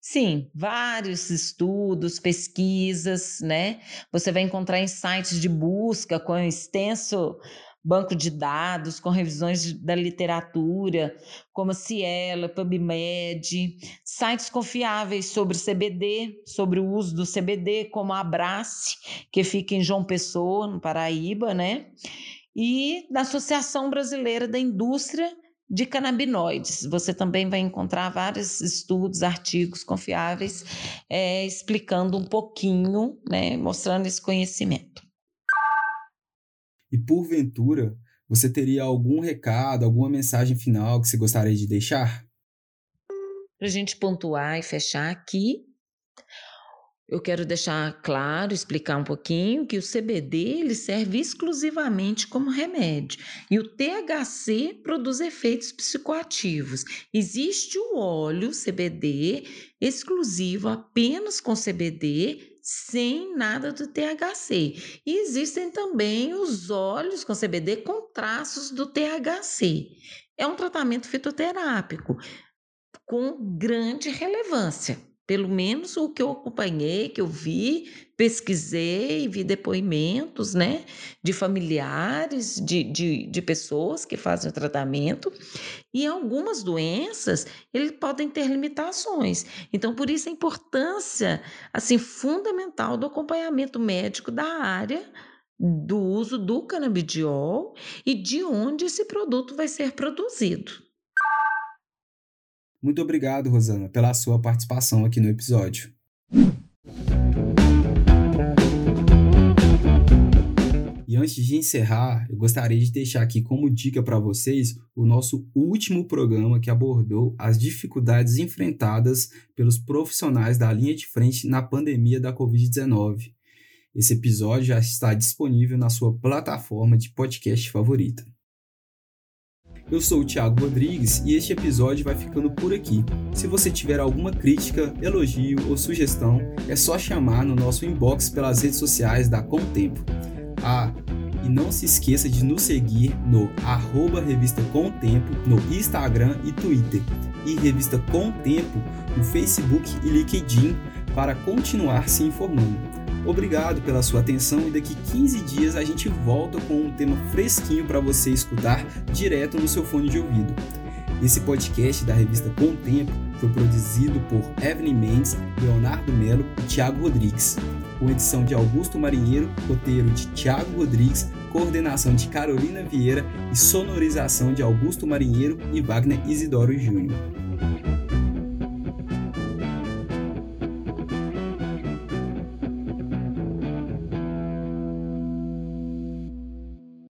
[SPEAKER 3] Sim, vários estudos, pesquisas, né? Você vai encontrar em sites de busca com extenso banco de dados, com revisões da literatura, como Cielo, PubMed, sites confiáveis sobre CBD, sobre o uso do CBD, como a Abrace, que fica em João Pessoa, no Paraíba, né? E da Associação Brasileira da Indústria de canabinoides. Você também vai encontrar vários estudos, artigos confiáveis é, explicando um pouquinho, né, mostrando esse conhecimento.
[SPEAKER 2] E porventura, você teria algum recado, alguma mensagem final que você gostaria de deixar?
[SPEAKER 3] Para a gente pontuar e fechar aqui, eu quero deixar claro, explicar um pouquinho que o CBD ele serve exclusivamente como remédio e o THC produz efeitos psicoativos. Existe o óleo CBD exclusivo apenas com CBD sem nada do THC. E existem também os óleos com CBD com traços do THC. É um tratamento fitoterápico com grande relevância. Pelo menos o que eu acompanhei, que eu vi, pesquisei, vi depoimentos né, de familiares, de, de, de pessoas que fazem o tratamento. E algumas doenças, eles podem ter limitações. Então, por isso a importância assim fundamental do acompanhamento médico da área do uso do canabidiol e de onde esse produto vai ser produzido.
[SPEAKER 2] Muito obrigado, Rosana, pela sua participação aqui no episódio. E antes de encerrar, eu gostaria de deixar aqui como dica para vocês o nosso último programa que abordou as dificuldades enfrentadas pelos profissionais da linha de frente na pandemia da Covid-19. Esse episódio já está disponível na sua plataforma de podcast favorita. Eu sou o Thiago Rodrigues e este episódio vai ficando por aqui. Se você tiver alguma crítica, elogio ou sugestão, é só chamar no nosso inbox pelas redes sociais da Contempo. Ah, e não se esqueça de nos seguir no arroba Revista Tempo no Instagram e Twitter e Revista Com Tempo no Facebook e LinkedIn para continuar se informando. Obrigado pela sua atenção e daqui 15 dias a gente volta com um tema fresquinho para você escutar direto no seu fone de ouvido. Esse podcast da revista Com Tempo foi produzido por Evelyn Mendes, Leonardo Melo e Thiago Rodrigues. Com edição de Augusto Marinheiro, roteiro de Thiago Rodrigues, coordenação de Carolina Vieira e sonorização de Augusto Marinheiro e Wagner Isidoro Júnior.